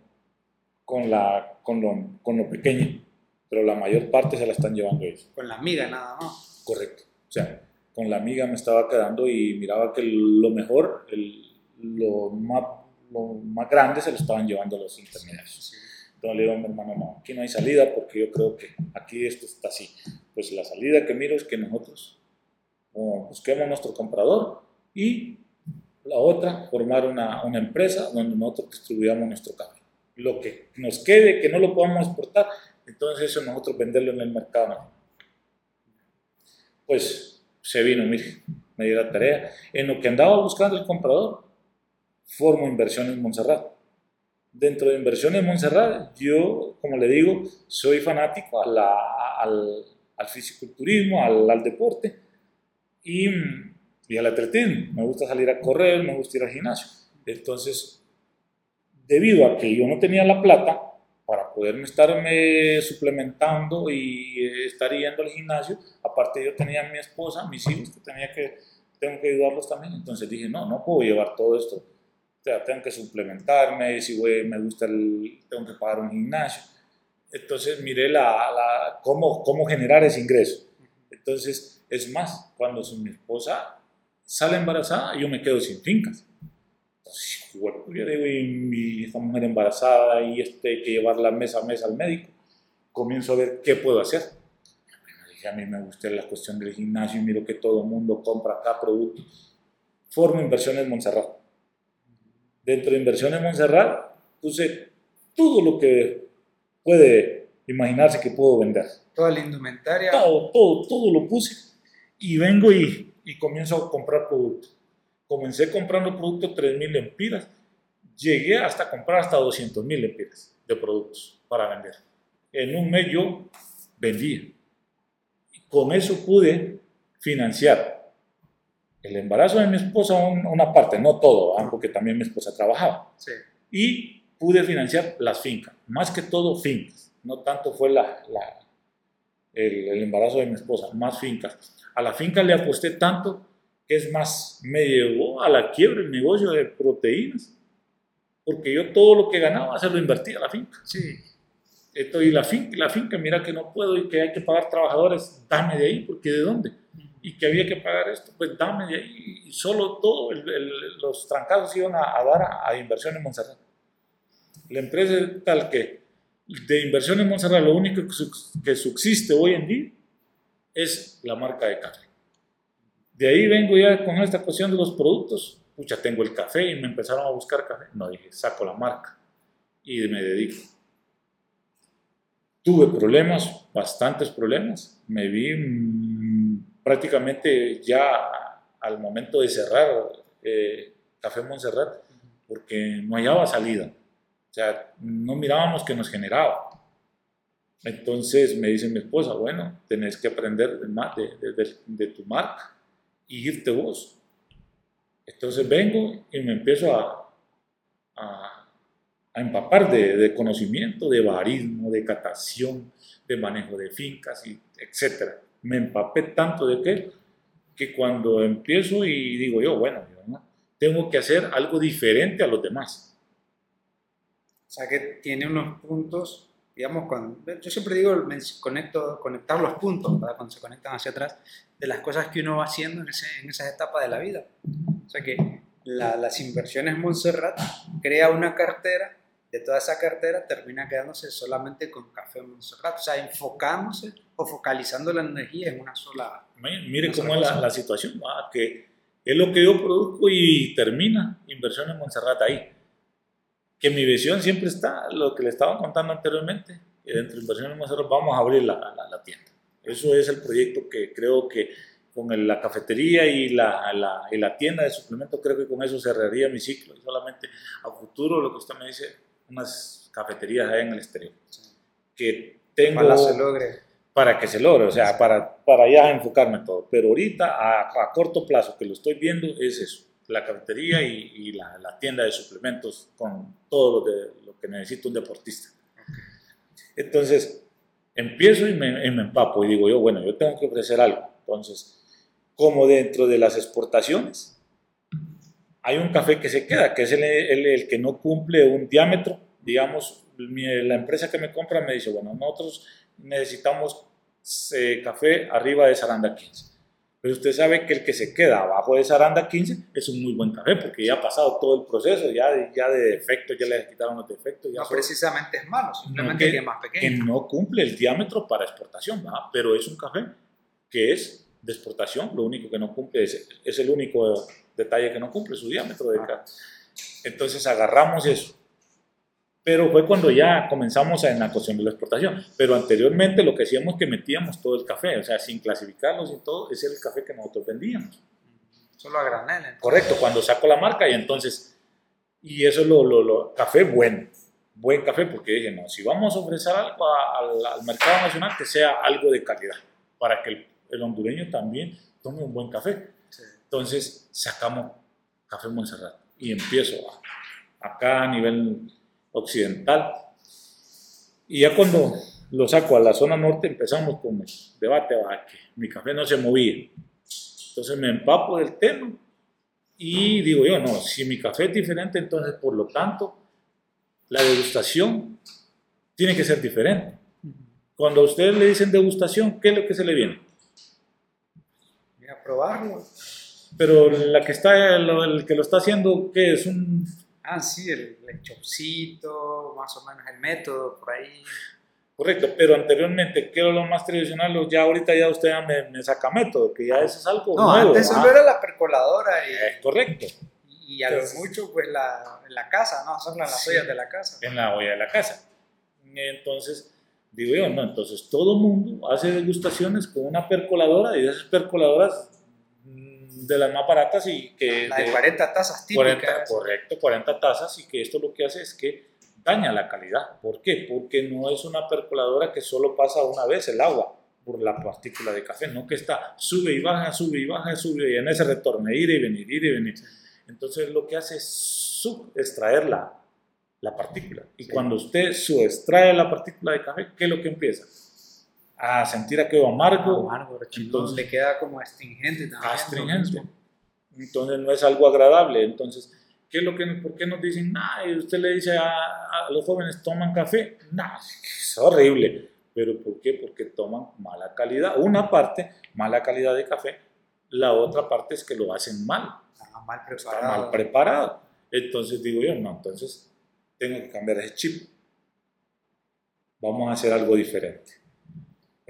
con, la, con, lo, con lo pequeño, pero la mayor parte se la están llevando ellos. Con la amiga nada más. Correcto. O sea, con la amiga me estaba quedando y miraba que lo mejor, el, lo, más, lo más grande se lo estaban llevando los intermediarios. Entonces le digo a mi hermano, no, aquí no hay salida porque yo creo que aquí esto está así. Pues la salida que miro es que nosotros busquemos nuestro comprador y la otra, formar una, una, empresa donde nosotros distribuyamos nuestro café. Lo que nos quede, que no lo podamos exportar, entonces eso nosotros venderlo en el mercado. Pues se vino, mire, me dio la tarea. En lo que andaba buscando el comprador, formo Inversiones Montserrat. Dentro de Inversiones Montserrat, yo, como le digo, soy fanático a la, al, al fisiculturismo, al, al deporte y, y al atletismo. Me gusta salir a correr, me gusta ir al gimnasio. Entonces, debido a que yo no tenía la plata para poderme estarme suplementando y eh, estar yendo al gimnasio, aparte yo tenía a mi esposa, mis hijos, que tenía que, tengo que ayudarlos también. Entonces dije, no, no puedo llevar todo esto. O sea, tengo que suplementarme, si voy, me gusta el, tengo que pagar un gimnasio. Entonces miré la, la, cómo, cómo generar ese ingreso. Entonces es más, cuando mi esposa sale embarazada, yo me quedo sin fincas. Entonces, bueno, yo digo, y mi, esta mujer embarazada y este hay que llevarla mes a mes al médico. Comienzo a ver qué puedo hacer. Dije, a mí me gusta la cuestión del gimnasio y miro que todo el mundo compra acá productos. Formo Inversiones Montserrat. Dentro de Inversiones Montserrat puse todo lo que puede imaginarse que puedo vender. Toda la indumentaria. Todo, todo, todo lo puse y vengo y, y comienzo a comprar productos. Comencé comprando productos 3.000 lempiras, llegué hasta comprar hasta 200.000 lempiras de productos para vender. En un mes yo vendía. Con eso pude financiar el embarazo de mi esposa, una parte, no todo, porque también mi esposa trabajaba. Sí. Y pude financiar las fincas, más que todo fincas, no tanto fue la, la el, el, embarazo de mi esposa, más fincas. A la finca le aposté tanto que es más, me llevó a la quiebra el negocio de proteínas, porque yo todo lo que ganaba se lo invertía a la finca. Sí. Esto, y la finca, la finca, mira que no puedo y que hay que pagar trabajadores, dame de ahí, porque ¿de dónde? Y que había que pagar esto, pues dame de ahí. Y solo todo, el, el, los trancados iban a, a dar a, a, inversión en Montserrat. La empresa es tal que de inversión en Montserrat lo único que subsiste hoy en día es la marca de café. De ahí vengo ya con esta cuestión de los productos. Pucha, tengo el café y me empezaron a buscar café. No, dije, saco la marca y me dedico. Tuve problemas, bastantes problemas. Me vi mmm, prácticamente ya al momento de cerrar eh, Café Montserrat porque no hallaba salida. O sea, no mirábamos que nos generaba. Entonces me dice mi esposa, bueno, tenés que aprender de, tu marca y irte vos. Entonces vengo y me empiezo a, empapar de, conocimiento, de barismo, de catación, de manejo de fincas, y etc. Me empapé tanto de qué que cuando empiezo y digo yo, bueno, tengo que hacer algo diferente a los demás. O sea que tiene unos puntos digamos, cuando, yo siempre digo, conecto, conectar los puntos, ¿verdad? cuando se conectan hacia atrás, de las cosas que uno va haciendo en, ese, en esas etapas de la vida. O sea que las inversiones Montserrat crea una cartera, de toda esa cartera termina quedándose solamente con Café Montserrat, o sea, enfocándose o focalizando la energía en una sola. Mire cómo es la, la, situación, que es lo que yo produzco y termina inversiones Montserrat ahí que mi visión siempre está, lo que le estaba contando anteriormente, que dentro de Inversiones nosotros vamos a abrir la, la, tienda. Eso es el proyecto que creo que con la cafetería y la, la, y la tienda de suplementos, creo que con eso cerraría mi ciclo. Y solamente a futuro, lo que usted me dice, unas cafeterías ahí en el exterior. Que tengo... Para se logre. Para que se logre, o sea, para, para ya enfocarme en todo. Pero ahorita, a, a corto plazo, que lo estoy viendo, es eso la cafetería y, la, tienda de suplementos con todo lo, que necesita un deportista. Entonces, empiezo y me, empapo y digo yo, bueno, yo tengo que ofrecer algo. Entonces, como dentro de las exportaciones, hay un café que se queda, que es el, el, que no cumple un diámetro, digamos, la empresa que me compra me dice, bueno, nosotros necesitamos eh, café arriba de Saranda 15 pero usted sabe que el que se queda abajo de esa aranda 15 es un muy buen café porque ya ha pasado todo el proceso, ya ya de defectos, ya le quitaron los defectos. Ya no precisamente es malo, simplemente que, es más pequeño. Que no cumple el diámetro para exportación, ¿verdad? pero es un café que es de exportación, lo único que no cumple es, es el único detalle que no cumple, su diámetro de Entonces agarramos eso pero fue cuando ya comenzamos en la cuestión de la exportación. Pero anteriormente lo que hacíamos es que metíamos todo el café, o sea, sin clasificarlos y todo, ese era el café que nosotros vendíamos. Solo a granel. Correcto, cuando saco la marca y entonces, y eso es lo, lo, lo, café bueno, buen café, porque dije, no, si vamos a ofrecer algo al, mercado nacional, que sea algo de calidad, para que el, el hondureño también tome un buen café. Entonces sacamos café Montserrat y empiezo a, acá a nivel occidental. Y ya cuando lo saco a la zona norte empezamos con el debate, que mi café no se movía. Entonces me empapo del tema y digo yo, no, si mi café es diferente, entonces por lo tanto la degustación tiene que ser diferente. Cuando a ustedes le dicen degustación, ¿qué es lo que se le viene? A probarlo. Pero la que está, el, que lo está haciendo, ¿qué es? Un Ah, sí, el lechoncito, más o menos el método por ahí. Correcto, pero anteriormente, ¿qué era lo más tradicional? Ya ahorita ya usted me, saca método, que ya eso es algo no, antes solo era la percoladora. Y, es correcto. Y a lo mucho, pues la, en la casa, ¿no? Son las ollas de la casa. En la olla de la casa. Entonces, digo yo, no, entonces todo mundo hace degustaciones con una percoladora y esas percoladoras de las más baratas y que... La de, 40 tazas típicas. correcto, 40 tazas y que esto lo que hace es que daña la calidad. ¿Por qué? Porque no es una percoladora que solo pasa una vez el agua por la partícula de café, no que está sube y baja, sube y baja, sube y en ese retorno, ir y venir, ir y venir. Entonces lo que hace es subextraer la, la partícula. Y cuando usted subextrae la partícula de café, ¿qué es lo que empieza? A sentir aquello amargo. Amargo, entonces le queda como astringente también. Astringente. Entonces no es algo agradable. Entonces, ¿qué es lo que, ¿por qué nos dicen, nah, y usted le dice a, a, los jóvenes, toman café? Nah, es horrible. ¿Pero por qué? Porque toman mala calidad. Una parte, mala calidad de café. La otra parte es que lo hacen mal. mal preparado. mal preparado. Entonces digo yo, no, entonces tengo que cambiar ese chip. Vamos a hacer algo diferente.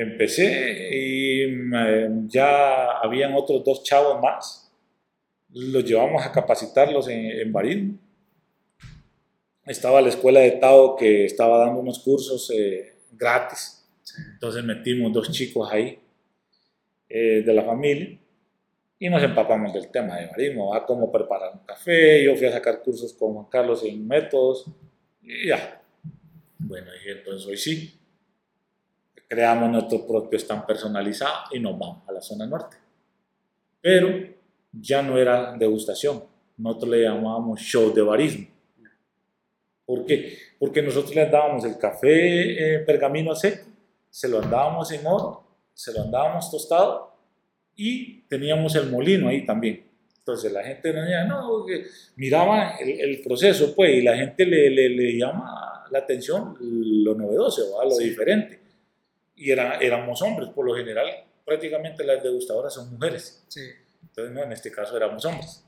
Empecé y ya habían otros dos chavos más. Los llevamos a capacitarlos en, en Barín. Estaba la escuela de Tao que estaba dando unos cursos eh, gratis. Entonces metimos dos chicos ahí eh, de la familia y nos empapamos del tema de barismo, a cómo preparar un café. Yo fui a sacar cursos con Juan Carlos en métodos y ya. Bueno, y entonces hoy sí, creamos nuestro propio stand personalizado y nos vamos a la zona norte. Pero ya no era degustación, nosotros le llamábamos show de barismo. ¿Por qué? Porque nosotros le andábamos el café en pergamino seco, se lo andábamos en oro, se lo andábamos tostado y teníamos el molino ahí también. Entonces la gente no, no miraba el, el, proceso, pues, y la gente le, le, le llama la atención lo novedoso, ¿va? lo diferente. Y era, éramos hombres, por lo general, prácticamente las degustadoras son mujeres. Sí. Entonces, no, en este caso éramos hombres.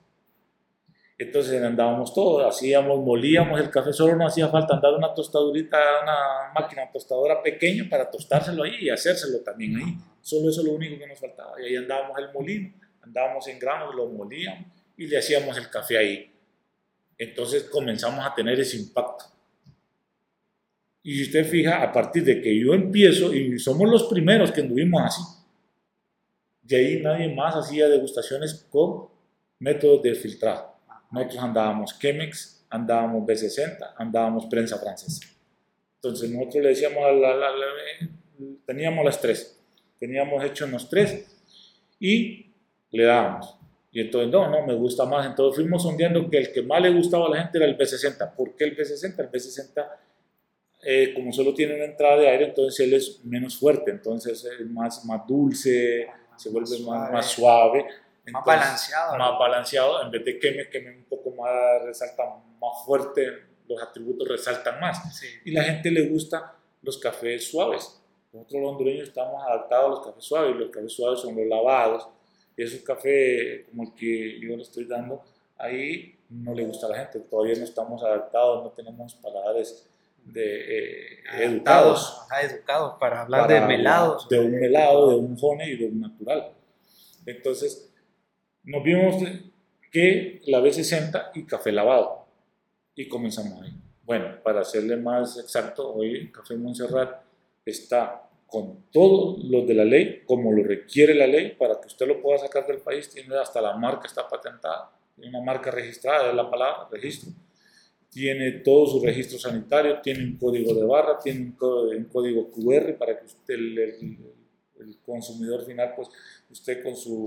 Entonces andábamos todos, hacíamos, molíamos el café, solo nos hacía falta andar una tostadurita, una máquina tostadora pequeña para tostárselo ahí y hacérselo también ahí. Solo eso es lo único que nos faltaba. Y ahí andábamos el molino, andábamos en granos, lo molíamos y le hacíamos el café ahí. Entonces comenzamos a tener ese impacto. Y si usted fija, a partir de que yo empiezo, y somos los primeros que anduvimos así, de ahí nadie más hacía degustaciones con métodos de filtrado. Nosotros andábamos Chemex, andábamos B60, andábamos prensa francesa. Entonces nosotros le decíamos, a la, la, la, teníamos las tres, teníamos hecho los tres y le dábamos. Y entonces, no, no, me gusta más. Entonces fuimos sondeando que el que más le gustaba a la gente era el B60. ¿Por qué el B60? El B60, eh, como solo tiene una entrada de aire, entonces él es menos fuerte, entonces es más, más dulce, se vuelve más, más suave más balanceado. Más balanceado, en vez de que me queme un poco más, resalta más fuerte, los atributos resaltan más. Sí. Y la gente le gusta los cafés suaves. Nosotros los hondureños estamos adaptados a los cafés suaves, los cafés suaves son los lavados. Y esos café como el que yo le estoy dando, ahí no le gusta a la gente. Todavía no estamos adaptados, no tenemos paladares de, eh, educados. Ajá, educados para hablar para de melados. De un melado, de un honey y de un natural. Entonces, nos vimos que la B60 y café lavado. Y comenzamos ahí. Bueno, para hacerle más exacto, hoy Café Montserrat está con todos los de la ley, como lo requiere la ley, para que usted lo pueda sacar del país, tiene hasta la marca, está patentada, tiene una marca registrada, es la palabra, registro. Tiene todo su registro sanitario, tiene un código de barra, tiene un código, QR para que el, consumidor final, pues usted con su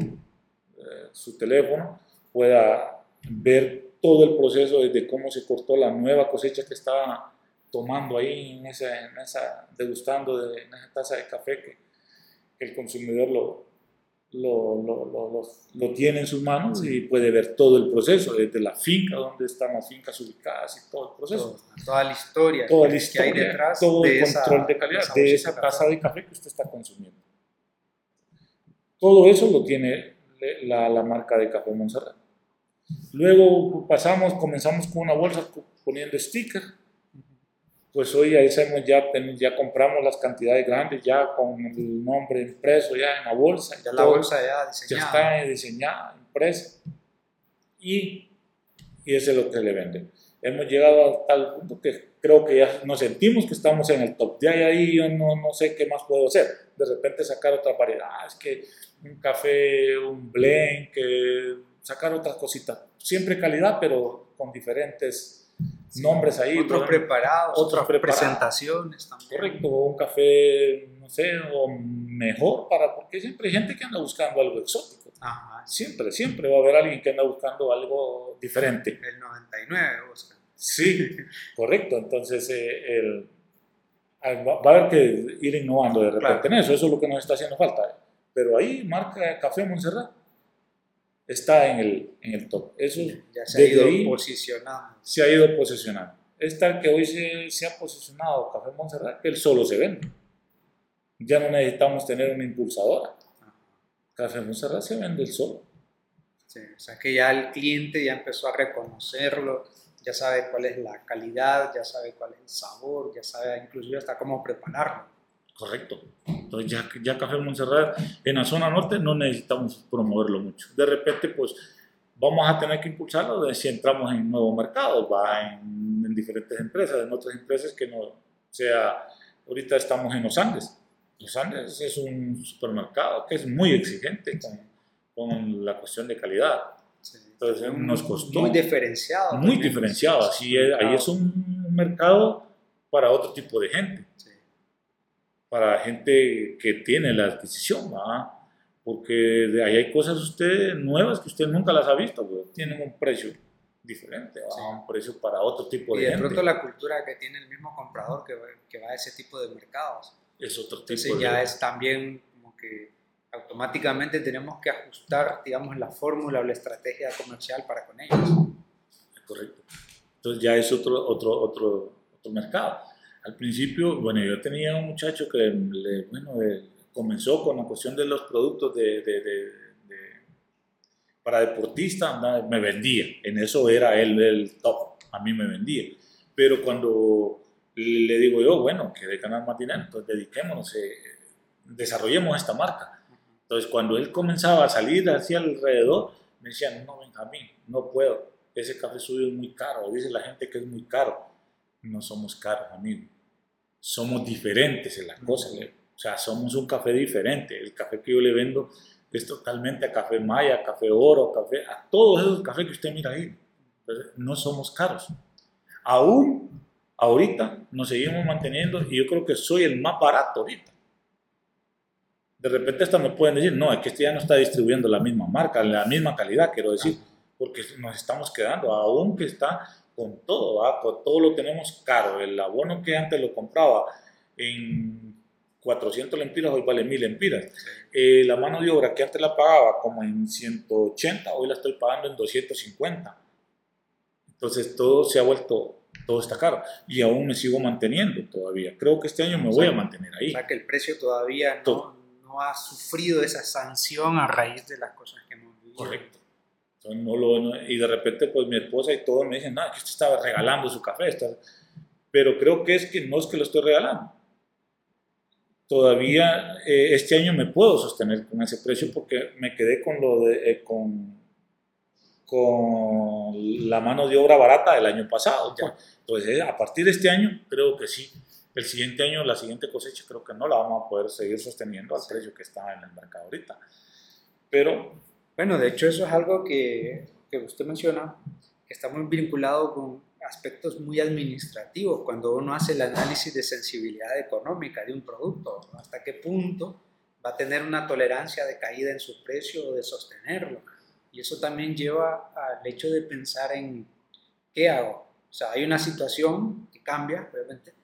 eh, su teléfono, pueda ver todo el proceso desde cómo se cortó la nueva cosecha que estaba tomando ahí en esa, degustando de, en esa taza de café que el consumidor lo, lo, lo, lo, tiene en sus manos y puede ver todo el proceso, desde la finca, donde están las fincas ubicadas y todo el proceso. toda la historia, toda la historia que hay detrás todo de el esa, control de calidad de de esa esa taza de café que usted está consumiendo. Todo eso lo tiene la, la marca de Café Montserrat. Luego pasamos, comenzamos con una bolsa poniendo sticker. Pues hoy ya hacemos, ya, ya compramos las cantidades grandes, ya con el nombre impreso ya en la bolsa. Ya la bolsa ya diseñada. Ya está diseñada, impresa. Y, y eso es lo que le venden. Hemos llegado a tal punto que creo que ya nos sentimos que estamos en el top. De ahí, ahí yo no, no sé qué más puedo hacer. De repente sacar otra variedad. Es que un café, un blend, que sacar otras cositas. Siempre calidad, pero con diferentes sí, nombres ahí. Otros ¿no? preparados, otras otras presentaciones también. Correcto, un café, no sé, o mejor para, porque siempre hay gente que anda buscando algo exótico. Ajá. Siempre, siempre va a haber alguien que anda buscando algo diferente. El 99 busca. Sí, correcto. Entonces, eh, el, va a haber que ir innovando de repente claro. en eso. Eso es lo que nos está haciendo falta pero ahí marca Café Montserrat está en el, en el top. Eso ya se ha ido ahí, posicionando. Se ha ido posicionando. Es tal que hoy se, se, ha posicionado Café Montserrat que él solo se vende. Ya no necesitamos tener una impulsadora. Café Montserrat se vende el solo. Sí, o sea que ya el cliente ya empezó a reconocerlo, ya sabe cuál es la calidad, ya sabe cuál es el sabor, ya sabe inclusive hasta cómo prepararlo. Correcto. Entonces ya, ya Café Montserrat en la zona norte no necesitamos promoverlo mucho. De repente pues vamos a tener que impulsarlo si entramos en nuevos mercados, va en, en, diferentes empresas, en otras empresas que no sea, ahorita estamos en los Andes. Los Andes es un supermercado que es muy exigente con, con la cuestión de calidad. Entonces nos costó. Muy diferenciado. Muy diferenciado. Así es, ahí es un mercado para otro tipo de gente. Para gente que tiene la adquisición, ¿verdad? porque de ahí hay cosas usted nuevas que usted nunca las ha visto, pues, tienen un precio diferente, sí. un precio para otro tipo de, y de gente. pronto la cultura que tiene el mismo comprador que, que va a ese tipo de mercados. Es otro tipo Entonces ya es también como que automáticamente tenemos que ajustar, digamos, la fórmula o la estrategia comercial para con ellos. Correcto. Entonces ya es otro, otro, otro otro mercado. Al principio, bueno, yo tenía un muchacho que, bueno, comenzó con la cuestión de los productos de, para deportistas, me vendía. En eso era él el top, a mí me vendía. Pero cuando le digo yo, bueno, que de ganar más dinero, entonces dediquémonos, eh, desarrollemos esta marca. Entonces, cuando él comenzaba a salir hacia alrededor, me decían, no, Benjamín, no puedo, ese café suyo es muy caro, dice la gente que es muy caro. No somos caros, amigo. Somos diferentes en las cosas. O sea, somos un café diferente. El café que yo le vendo es totalmente a café maya, café oro, café, a todos esos cafés que usted mira ahí. no somos caros. Aún ahorita nos seguimos manteniendo y yo creo que soy el más barato ahorita. De repente hasta me pueden decir, no, es que este ya no está distribuyendo la misma marca, la misma calidad, quiero decir, porque nos estamos quedando, aún que está con todo, con todo lo tenemos caro. El abono que antes lo compraba en 400 lempiras, hoy vale 1000 lempiras. Eh, la mano de obra que antes la pagaba como en 180, hoy la estoy pagando en 250. Entonces todo se ha vuelto, todo está caro. Y aún me sigo manteniendo todavía. Creo que este año me voy a mantener ahí. O sea que el precio todavía no, no ha sufrido esa sanción a raíz de las cosas que hemos vivido. Correcto. No lo, y de repente, pues mi esposa y todos me dicen, no, que usted estaba regalando su café. Pero creo que es que no es que lo estoy regalando. Todavía eh, este año me puedo sostener con ese precio porque me quedé con lo de, eh, con, con la mano de obra barata del año pasado. Pues. Entonces, a partir de este año, creo que sí el siguiente año, la siguiente cosecha, creo que no la vamos a poder seguir sosteniendo al precio que está en el mercado ahorita. Pero... Bueno, de hecho eso es algo que, que usted menciona, que está muy vinculado con aspectos muy administrativos, cuando uno hace el análisis de sensibilidad económica de un producto, hasta qué punto va a tener una tolerancia de caída en su precio o de sostenerlo. Y eso también lleva al hecho de pensar en qué hago. O sea, hay una situación que cambia, obviamente,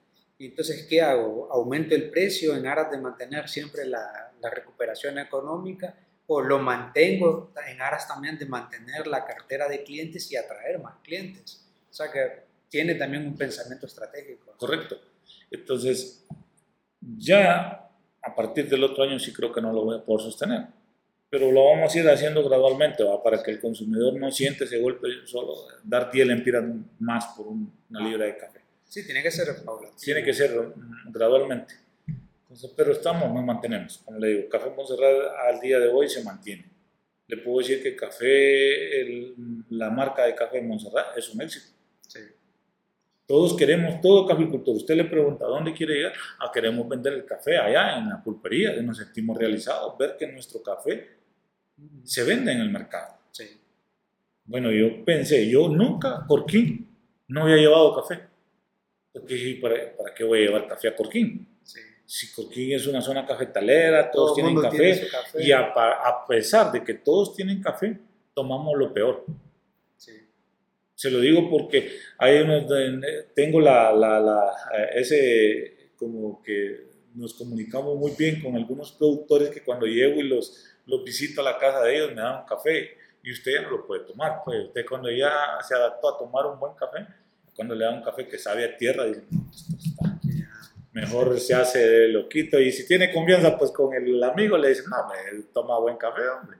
entonces, ¿qué hago? ¿Aumento el precio en aras de mantener siempre la, la recuperación económica? ¿O lo mantengo en aras también de mantener la cartera de clientes y atraer más clientes? O sea que tiene también un pensamiento estratégico. Correcto. Entonces, ya a partir del otro año sí creo que no lo voy a poder sostener. Pero lo vamos a ir haciendo gradualmente, ¿va? para que el consumidor no siente ese golpe solo, dar 10 lempiras más por una libra de café. Sí, tiene que ser paulatino. Tiene que ser gradualmente. Entonces, pero estamos, nos mantenemos. Como le digo, Café Montserrat al día de hoy se mantiene. Le puedo decir que Café, el, la marca de Café Montserrat es un éxito. Sí. Todos queremos, todo caficultor, usted le pregunta dónde quiere llegar, ah, queremos vender el café allá en la pulpería, nos sentimos realizados, ver que nuestro café se vende en el mercado. Sí. Bueno, yo pensé, yo nunca, por qué no había llevado café. Porque ¿para, ¿para qué voy a llevar café a Corquín? Si Corquín es una zona cafetalera, todos tienen café, y a, a, pesar de que todos tienen café, tomamos lo peor. Se lo digo porque hay unos, tengo la, la, la, ese, como que nos comunicamos muy bien con algunos productores que cuando llego y los, los visito a la casa de ellos me dan un café y usted ya no lo puede tomar. Pues usted cuando ya se adaptó a tomar un buen café, cuando le da un café que sabe a tierra, dice, mejor se hace loquito. Y si tiene confianza pues con el amigo, le dice, no, me toma buen café, hombre.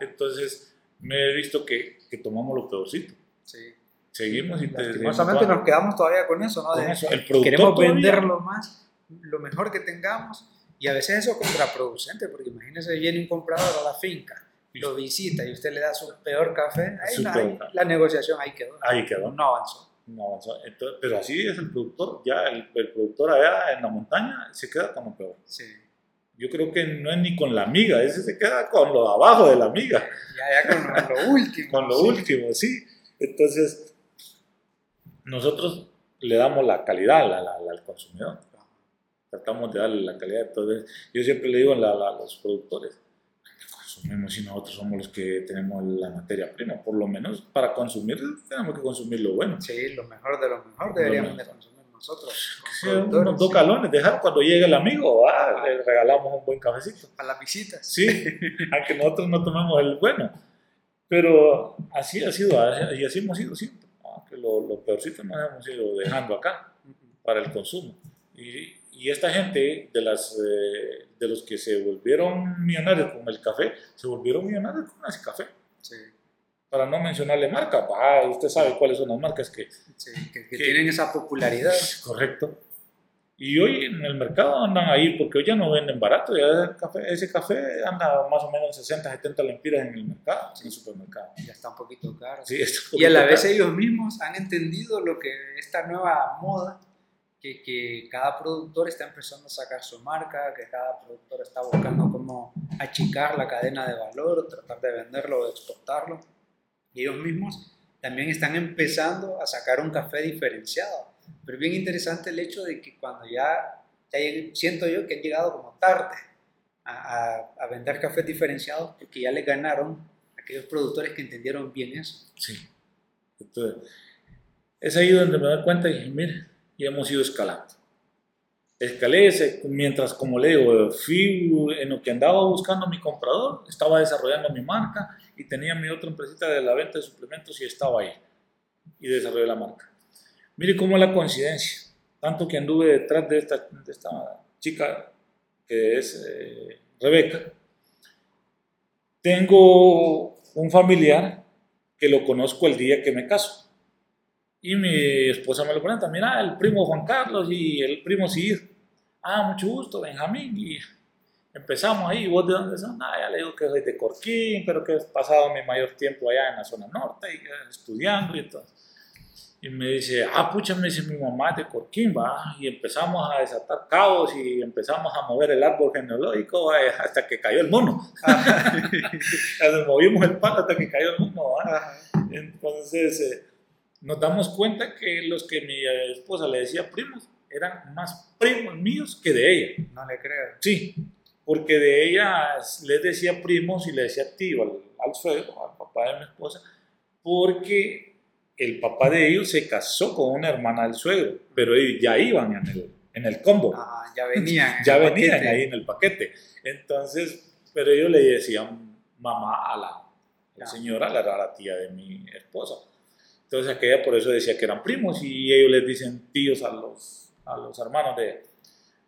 Entonces, me he visto que, que tomamos lo peorcito. Sí. Seguimos y Lastimosamente nos quedamos todavía con eso, ¿no? queremos vender lo más, lo mejor que tengamos. Y a veces eso es contraproducente, porque imagínese, viene un comprador a la finca, lo visita y usted le da su peor café, ahí, la, la negociación ahí quedó. Ahí quedó. No avanzó no pero así es el productor, ya el, productor allá en la montaña se queda como peor. Sí. Yo creo que no es ni con la amiga, ese se queda con lo abajo de la amiga. Ya, ya con lo, último. con lo último, sí. Entonces, nosotros le damos la calidad al consumidor. Tratamos de darle la calidad. Entonces, yo siempre le digo a los productores, consumimos y nosotros somos los que tenemos la materia prima. Por lo menos para consumir tenemos que consumir lo bueno. Sí, lo mejor de lo mejor deberíamos de consumir nosotros. Sí, unos dos calones, dejar cuando llegue el amigo, ah, le regalamos un buen cafecito. A las visitas. Sí, aunque nosotros no tomemos el bueno. Pero así ha sido, y así hemos ido siempre. Ah, que lo, lo peorcito nos hemos ido dejando acá. para el consumo. Y, y esta gente, de, las, eh, de los que se volvieron millonarios con el café, se volvieron millonarios con ese café. Sí. Para no mencionarle marca, bah, usted sabe cuáles son las marcas que... Sí, que, que tienen esa popularidad. Correcto. Y hoy en el mercado andan ahí, porque hoy ya no venden barato, ya el café, ese café anda más o menos 60, 70 lempiras en el mercado, en el supermercado. Ya está un poquito caro. Sí, un Y a la poquito vez caro. ellos mismos han entendido lo que esta nueva moda, que, que cada productor está empezando a sacar su marca, que cada productor está buscando cómo achicar la cadena de valor, tratar de venderlo o exportarlo. Y ellos mismos también están empezando a sacar un café diferenciado. Pero es bien interesante el hecho de que cuando ya, ya siento yo que han llegado como tarde a, a- a vender cafés diferenciados porque ya le ganaron aquellos productores que entendieron bien eso. Sí. Entonces, es ahí donde me doy cuenta y dije, mire, ya hemos ido escalando. Escalé mientras, como le digo, fui en lo que andaba buscando mi comprador, estaba desarrollando mi marca y tenía mi otra empresita de la venta de suplementos y estaba ahí. Y desarrollé la marca. Mire cómo es la coincidencia. Tanto que anduve detrás de esta, de esta chica que es eh, Rebeca. Tengo un familiar que lo conozco el día que me caso. Y mi esposa me lo presenta, mira, el primo Juan Carlos y el primo Cid. Ah, mucho gusto, Benjamín. Y empezamos ahí, ¿vos de dónde son? Ah, ya le digo que soy de Corquín, pero que he pasado mi mayor tiempo allá en la zona norte, y, estudiando y todo. Y me dice, ah, pucha, me dice mi mamá es de Corquín, va. Y empezamos a desatar cabos y empezamos a mover el árbol genealógico hasta que cayó el mono. Movimos el palo hasta que cayó el mono, ¿va? Entonces, eh, nos damos cuenta que los que mi esposa le decía primos eran más primos míos que de ella. No le creo. Sí, porque de ella les decía primos y le decía tío al, al suegro, al papá de mi esposa, porque el papá de ellos se casó con una hermana del suegro, pero ellos ya iban en el, en el combo, Ajá, ya venían. en ya venían paquete. ahí en el paquete. Entonces, pero ellos le decían mamá a la, señora, la, la tía de mi esposa. Entonces aquella por eso decía que eran primos y ellos les dicen tíos a los, a los hermanos de,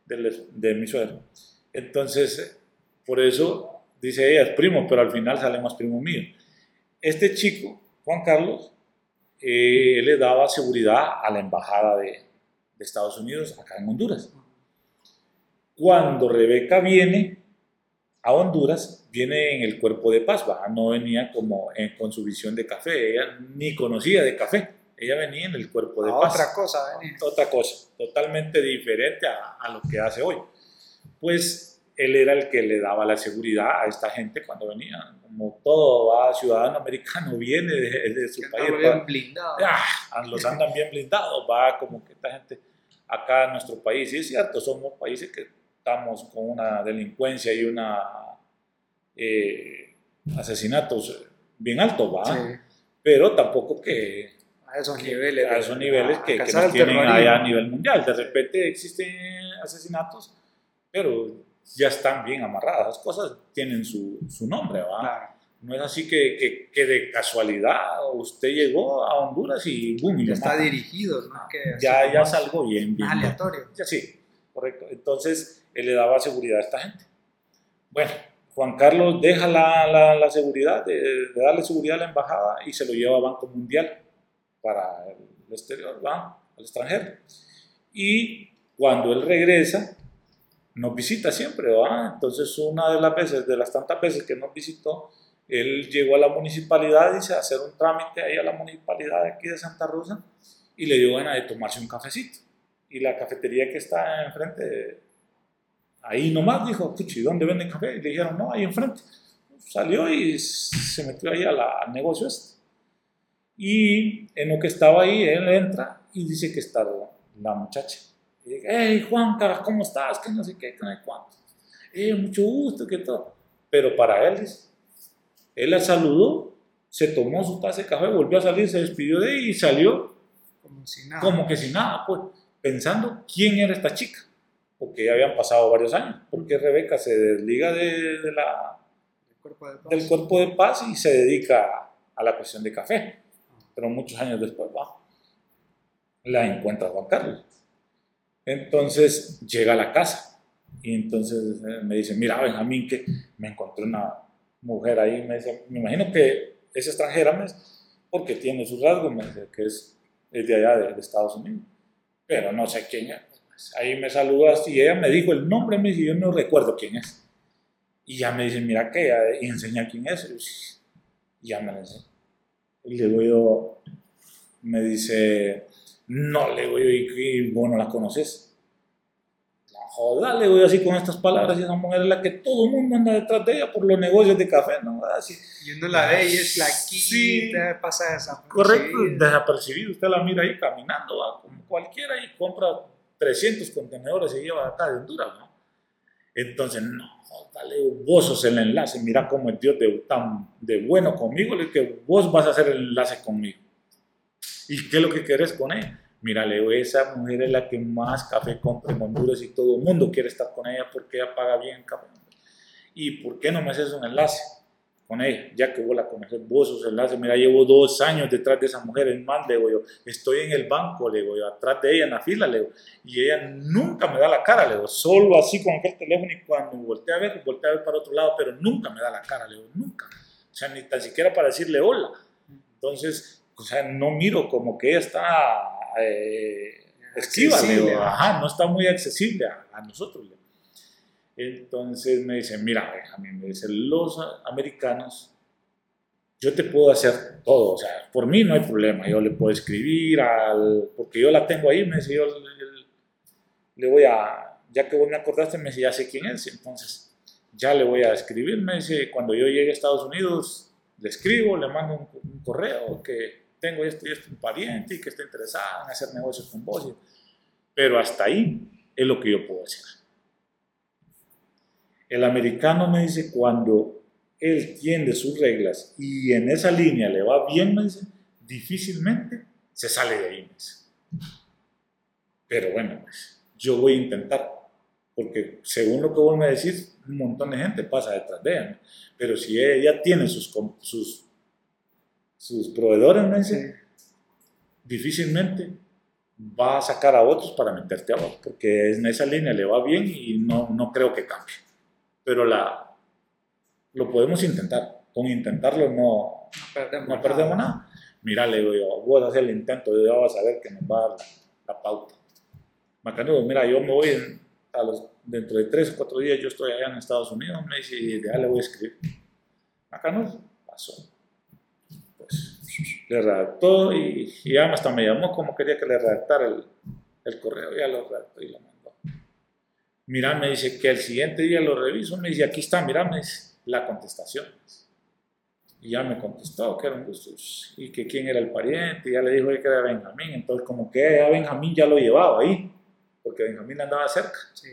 de, de mi suegro. Entonces, por eso dice ella es primo, pero al final sale más primo mío. Este chico, Juan Carlos, eh, él le daba seguridad a la embajada de, de Estados Unidos acá en Honduras. Cuando Rebeca viene a Honduras, viene en el cuerpo de paz, ¿va? no venía como en- con su visión de café, ella ni conocía de café, ella venía en el cuerpo de A paz otra cosa, venía. otra cosa, totalmente diferente a, a lo que hace hoy. Pues él era el que le daba la seguridad a esta gente cuando venía. Como todo ¿va? ciudadano americano viene de, de su Que país. andaba ¿va? bien. Ah, los andan bien blindados, va como que esta gente acá en nuestro país, sí es cierto, somos países que estamos con una delincuencia y una eh, asesinatos bien altos, va, Sí, pero tampoco que a esos niveles. a esos niveles que, que alcanzar nos el tienen allá a nivel mundial. De repente existen asesinatos, pero ya están bien amarradas. Las cosas tienen su, su nombre, ¿va? Claro. No es así que, que, que de casualidad usted llegó a Honduras y boom, y está dirigido, no que ya, ya salgo bien, bien. aleatorio. Ya, sí, correcto. Entonces, él le daba seguridad a esta gente. Bueno, Juan Carlos deja la, seguridad, de, de darle seguridad a la embajada y se lo lleva a Banco Mundial para el exterior, ¿va? al extranjero. Y cuando él regresa, nos visita siempre, ¿va? Entonces, una de las veces, de las tantas veces que nos visitó, él llegó a la municipalidad, dice, a hacer un trámite ahí a la municipalidad de aquí de Santa Rosa y le dio ganas de tomarse un cafecito. Y la cafetería que está enfrente, ahí nomás dijo, Puchi, ¿dónde venden café? Y le dijeron, no, ahí enfrente. Salió y se metió ahí a la- al negocio este. Y en lo que estaba ahí, él entra y dice que está la, muchacha. Y dice, hey Juan, cara, ¿cómo estás? Que no sé qué, que no sé cuánto. Eh, mucho gusto, que todo. Pero para él, él la saludó, se tomó su taza de café, volvió a salir, se despidió de ella y salió Como si nada. como que sin nada, pues, pensando quién era esta chica, porque ya habían pasado varios años, porque Rebeca se desliga de, de la, cuerpo de del cuerpo de paz y se dedica a la cuestión de café, pero muchos años después va, la encuentra Juan Carlos. Entonces llega a la casa y entonces eh, me dice, mira Benjamín, que me encontré una mujer ahí, me dice, me imagino que es extranjera, porque tiene sus rasgos, me dice, que es, es de allá de, Estados Unidos, pero no sé quién es. Ahí me saludó y ella me dijo el nombre, me dice, yo no recuerdo quién es. Y ya me dice, mira que, y enseña quién es. Y ya me lo enseña. Y le digo me dice, no, le digo yo, y, bueno, la conoces. Joda, le digo así con estas palabras, y esa mujer es la que todo el mundo anda detrás de ella por los negocios de café, ¿no? Así. Y uno la ve y es la sí, pasa desapercibido. Correcto, desapercibido, usted la mira ahí caminando, como cualquiera, y compra 300 contenedores y lleva acá de Honduras, ¿no? Entonces, no, dale, vos sos el enlace, mira cómo es Dios de, tan de bueno conmigo, que vos vas a hacer el enlace conmigo. ¿Y qué es lo que quieres con ella? Mira, Leo, esa mujer es la que más café compra en Honduras y todo el mundo quiere estar con ella porque ella paga bien café. ¿Y por qué no me haces un enlace con ella? Ya que vos la conoces, vos sos enlace. Mira, llevo dos años detrás de esa mujer, en más, le digo yo, estoy en el banco, le digo yo, atrás de ella en la fila, le digo, y ella nunca me da la cara, le digo, solo así con aquel teléfono y cuando voltea a ver, voltea a ver para otro lado, pero nunca me da la cara, le digo, nunca. O sea, ni tan siquiera para decirle hola. Entonces, o sea, no miro como que ella está eh, ajá, no está muy accesible a, nosotros. Entonces me dicen, mira, a mí me dicen, los americanos, yo te puedo hacer todo, o sea, por mí no hay problema, yo le puedo escribir, al, porque yo la tengo ahí, me dice, yo le, voy a, ya que vos me acordaste, me dice, ya sé quién es, entonces ya le voy a escribir, me dice, cuando yo llegue a Estados Unidos, le escribo, le mando un correo que tengo este y este un pariente que está interesado en hacer negocios con vos. Pero hasta ahí es lo que yo puedo hacer. El americano me dice, cuando él tiene sus reglas y en esa línea le va bien, me dice, difícilmente se sale de ahí. Pero bueno, pues, yo voy a intentar, porque según lo que vos me decís, un montón de gente pasa detrás de ella. Pero si ella tiene sus, sus sus proveedores, me dice, difícilmente va a sacar a otros para meterte a vos, porque en esa línea le va bien y no, no creo que cambie. Pero la, lo podemos intentar. Con intentarlo no, no perdemos, nada. Mira, le digo yo, vos hacer el intento, yo vas a ver que nos va a dar la, pauta. Macanudo, mira, yo me voy a los, dentro de tres o cuatro días, yo estoy allá en Estados Unidos, me dice, ya le voy a escribir. Macanudo, pasó le redactó y, ya hasta me llamó como quería que le redactara el, el correo, ya lo redactó y lo mandó. Mira, me dice que el siguiente día lo reviso, me dice, aquí está, mira, me dice, la contestación. Y ya me contestó que era un gusto y que quién era el pariente, y ya le dijo que era Benjamín, entonces como que a Benjamín ya lo llevaba ahí, porque Benjamín andaba cerca. Sí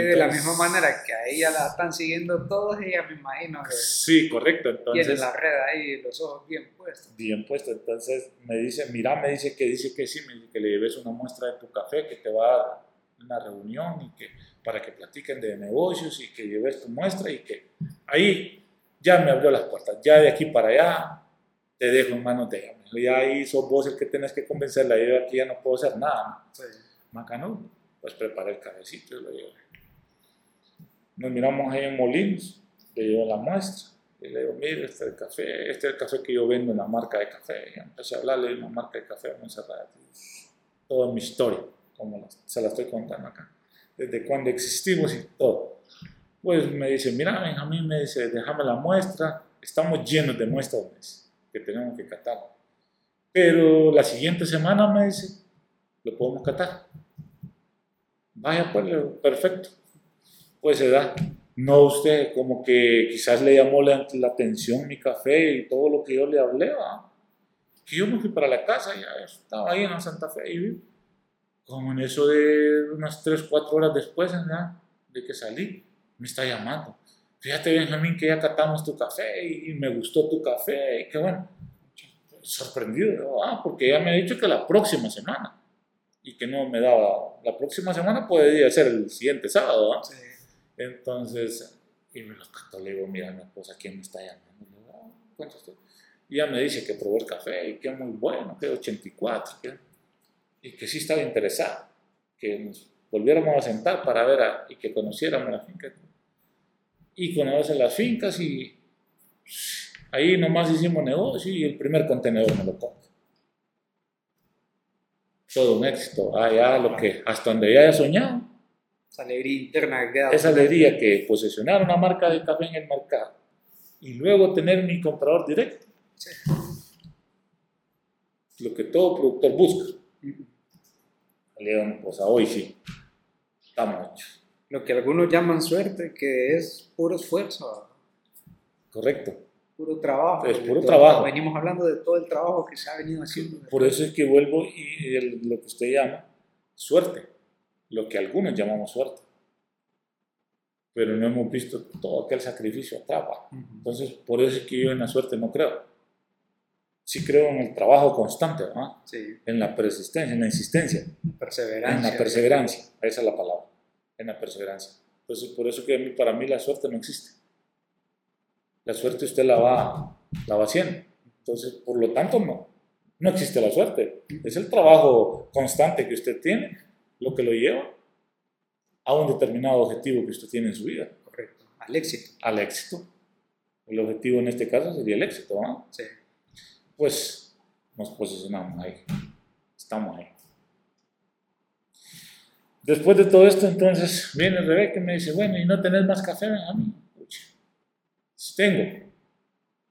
de la misma manera que a ella la están siguiendo todos, ella me imagino que sí, correcto. Entonces, tiene la red ahí, los ojos bien puestos. Bien puestos. Entonces me dice, mira, me dice que dice que sí, me dice que le lleves una muestra de tu café, que te va a dar una reunión y que para que platiquen de negocios y que lleves tu muestra y que ahí ya me abrió las puertas. Ya de aquí para allá te dejo en manos de ella. Ya ahí sos vos el que tienes que convencerla. Yo aquí ya no puedo hacer nada. Sí. Macano, pues prepara el cafecito y lo llevo nos miramos ahí en Molinos, le llevo la muestra y le digo, mire, este es el café, este es el café que yo vendo en la marca de café. Y empecé a hablarle de una marca de café a Montserrat. Toda mi historia, como se la estoy contando acá. Desde cuando existimos y todo. Pues me dice, mira, Benjamín, me dice, déjame la muestra. Estamos llenos de muestras que tenemos que catar. Pero la siguiente semana me dice, lo podemos catar. Vaya, pues, perfecto pues se da. No usted, como que quizás le llamó la, atención mi café y todo lo que yo le hablé, ¿va? Que yo me fui para la casa, ya estaba ahí en Santa Fe y como en eso de unas 3, 4 horas después ¿no? de que salí, me está llamando. Fíjate, Benjamín, que ya catamos tu café y, me gustó tu café y que bueno, sorprendido, ah, porque ya me ha dicho que la próxima semana y que no me daba, la próxima semana podría ser el siguiente sábado, ¿ah? Sí. Entonces, y me lo canto, le digo, mira, mi esposa, ¿quién me está llamando? Le digo, ah, Y ella me dice que probó el café y que muy bueno, que es 84, y que sí estaba interesada, que nos volviéramos a sentar para ver y que conociéramos la finca. Y conocen las fincas y ahí nomás hicimos negocio y el primer contenedor me lo compro. Todo un éxito, ah, lo que, hasta donde ya haya soñado. Esa alegría interna que Esa alegría que posesionar una marca de café en el mercado y luego tener mi comprador directo. Lo que todo productor busca. León, pues a hoy sí, estamos hechos. Lo que algunos llaman suerte, que es puro esfuerzo. Correcto. Puro trabajo. Es puro trabajo. Venimos hablando de todo el trabajo que se ha venido haciendo. Por eso es que vuelvo y lo que usted llama suerte, lo que algunos llamamos suerte. Pero no hemos visto todo aquel sacrificio atrás. Entonces, por eso es que yo en la suerte no creo sí creo en el trabajo constante, ¿no? sí. en la persistencia, en la insistencia, perseverancia, en la perseverancia, esa es la palabra, en la perseverancia. Entonces, por eso que para mí la suerte no existe. La suerte usted la va, la va haciendo. Entonces, por lo tanto, no, no existe la suerte. Es el trabajo constante que usted tiene lo que lo lleva a un determinado objetivo que usted tiene en su vida. Correcto. Al éxito. Al éxito. El objetivo en este caso sería el éxito, ¿no? Sí pues nos posicionamos ahí, estamos ahí. Después de todo esto, entonces viene Rebeca y me dice, bueno, ¿y no tenés más café, a mí? Sí tengo.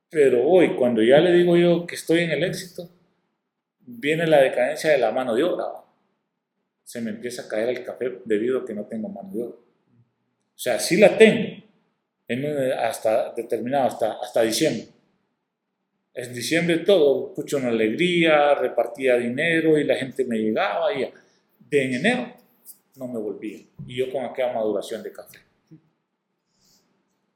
Pero hoy, cuando ya le digo yo que estoy en el éxito, viene la decadencia de la mano de obra. Se me empieza a caer el café debido a que no tengo mano de obra. O sea, sí la tengo, hasta determinado, hasta, hasta diciembre en diciembre todo, escucho una alegría, repartía dinero y la gente me llegaba y de en enero no me volvía. Y yo con aquella maduración de café.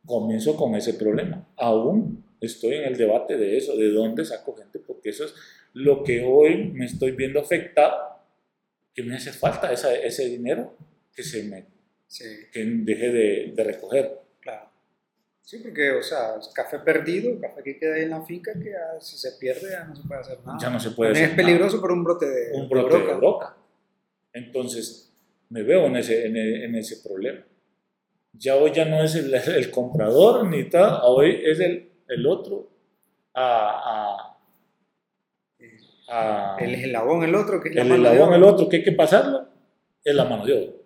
Comienzo con ese problema. Aún estoy en el debate de eso, de dónde saco gente, porque eso es lo que hoy me estoy viendo afectado, que me hace falta ese dinero que se me que dejé de, de recoger. Sí, porque, o sea, café perdido, café que queda ahí en la finca, que si se pierde ya no se puede hacer nada. Ya no se puede hacer Es peligroso por un brote de, un brote de broca. Entonces, me veo en ese, en, ese problema. Ya hoy ya no es el, el comprador ni tal, hoy es el, el otro a, a, el eslabón el otro que es el eslabón el otro que hay que pasarlo es la mano de obra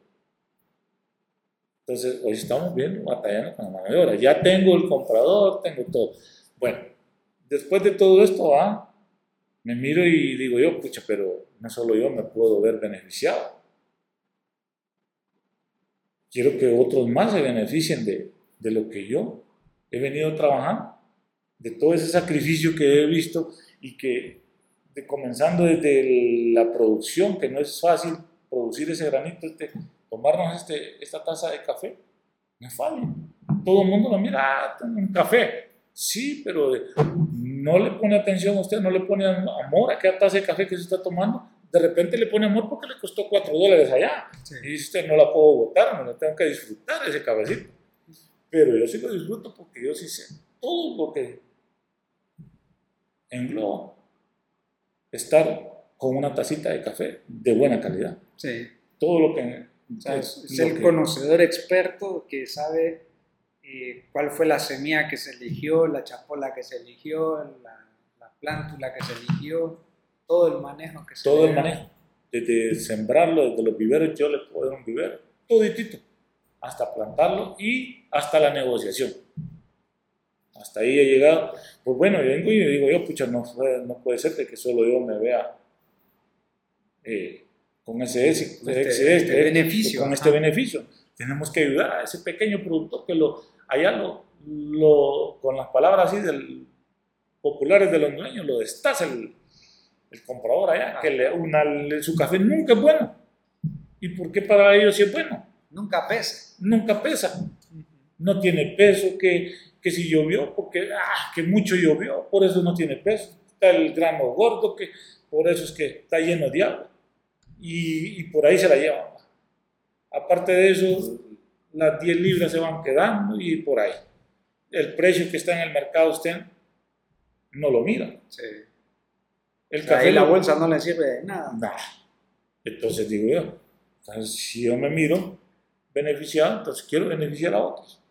entonces, hoy estamos viendo, batallando con la mano de obra. Ya tengo el comprador, tengo todo. Bueno, después de todo esto, ah, me miro y digo yo, pucha, pero no solo yo me puedo ver beneficiado. Quiero que otros más se beneficien de, de lo que yo he venido trabajando, de todo ese sacrificio que he visto y que, de, comenzando desde la producción, que no es fácil producir ese granito, este, tomarnos este, esta taza de café, no es fácil. Todo el mundo lo mira, ah, un café. Sí, pero no le pone atención a usted, no le pone amor a cada taza de café que se está tomando. De repente le pone amor porque le costó 4 dólares allá. Y dice usted, no la puedo botar, no la tengo que disfrutar ese cafecito. Pero yo sí lo disfruto porque yo sí sé todo lo que engloba estar con una tacita de café de buena calidad. Sí. Todo lo que es, el conocedor experto que sabe eh, cuál fue la semilla que se eligió, la chapola que se eligió, la, la plántula que se eligió, todo el manejo que se Todo el manejo. Desde sembrarlo, desde los viveros, yo le puedo dar un vivero, toditito, hasta plantarlo y hasta la negociación. Hasta ahí he llegado. Pues bueno, yo vengo y digo, yo, pucha, no, no puede ser que solo yo me vea eh, con ese, este, este, este, beneficio. Con este beneficio. Tenemos que ayudar a ese pequeño productor que lo, allá lo, lo con las palabras así del, populares de los dueños, lo destaza el, el comprador allá, que le, una, su café nunca es bueno. ¿Y por qué para ellos sí es bueno? Nunca pesa. Nunca pesa. No tiene peso, que, que si llovió, porque ah, que mucho llovió, por eso no tiene peso. Está el grano gordo, que por eso es que está lleno de agua y, por ahí se la llevan. Aparte de eso, las 10 libras se van quedando y por ahí. El precio que está en el mercado usted no lo mira. Sí. El café la bolsa no le sirve de nada. Nada. Entonces digo yo, Entonces, si yo me miro beneficiado, entonces quiero beneficiar a otros,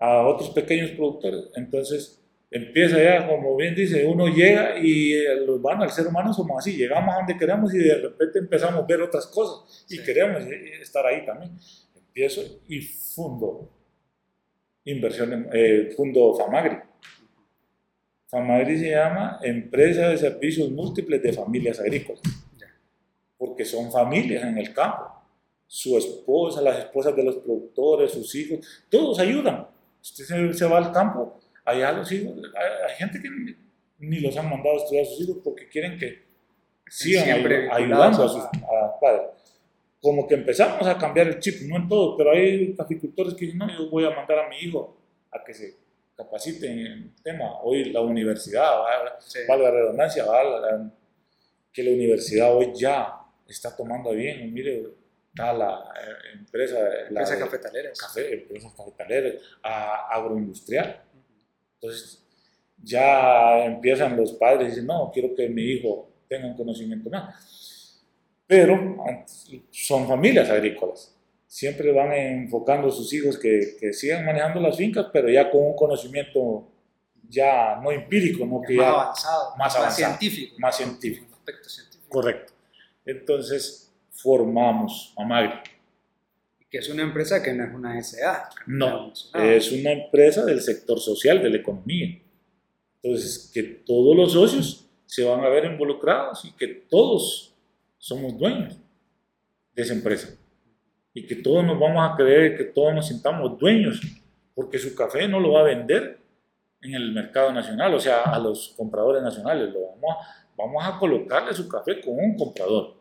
a otros pequeños productores. Entonces, empieza ya, como bien dice, uno llega y los van al ser humano somos así, llegamos a donde queremos y de repente empezamos a ver otras cosas y queremos estar ahí también. Empiezo y fundo inversión, eh, fundo Famagri. Famagri se llama Empresa de Servicios Múltiples de Familias Agrícolas, porque son familias en el campo. Su esposa, las esposas de los productores, sus hijos, todos ayudan. Usted se, va al campo, allá los hijos, hay, gente que ni, los han mandado a estudiar a sus hijos porque quieren que sigan ayudando a sus padres. Como que empezamos a cambiar el chip, no en todo, pero hay caficultores que dicen, no, yo voy a mandar a mi hijo a que se capaciten en el tema. Hoy la universidad, valga la redundancia, que la universidad hoy ya está tomando bien. Mire, está la eh, empresa, la cafetaleras. Café, empresas cafetaleras, agroindustrial. Entonces, ya empiezan los padres y dicen, no, quiero que mi hijo tenga un conocimiento más. Pero son familias agrícolas siempre van enfocando a sus hijos que, que, sigan manejando las fincas, pero ya con un conocimiento ya no empírico, no que más avanzado, más, avanzado, científico. Más científico. Correcto. Entonces formamos Amagri. Que es una empresa que no es una SA. No, es una empresa del sector social, de la economía. Entonces, que todos los socios se van a ver involucrados y que todos somos dueños de esa empresa y que todos nos vamos a creer, que todos nos sintamos dueños, porque su café no lo va a vender en el mercado nacional, o sea, a los compradores nacionales, lo vamos a, vamos a colocarle su café con un comprador.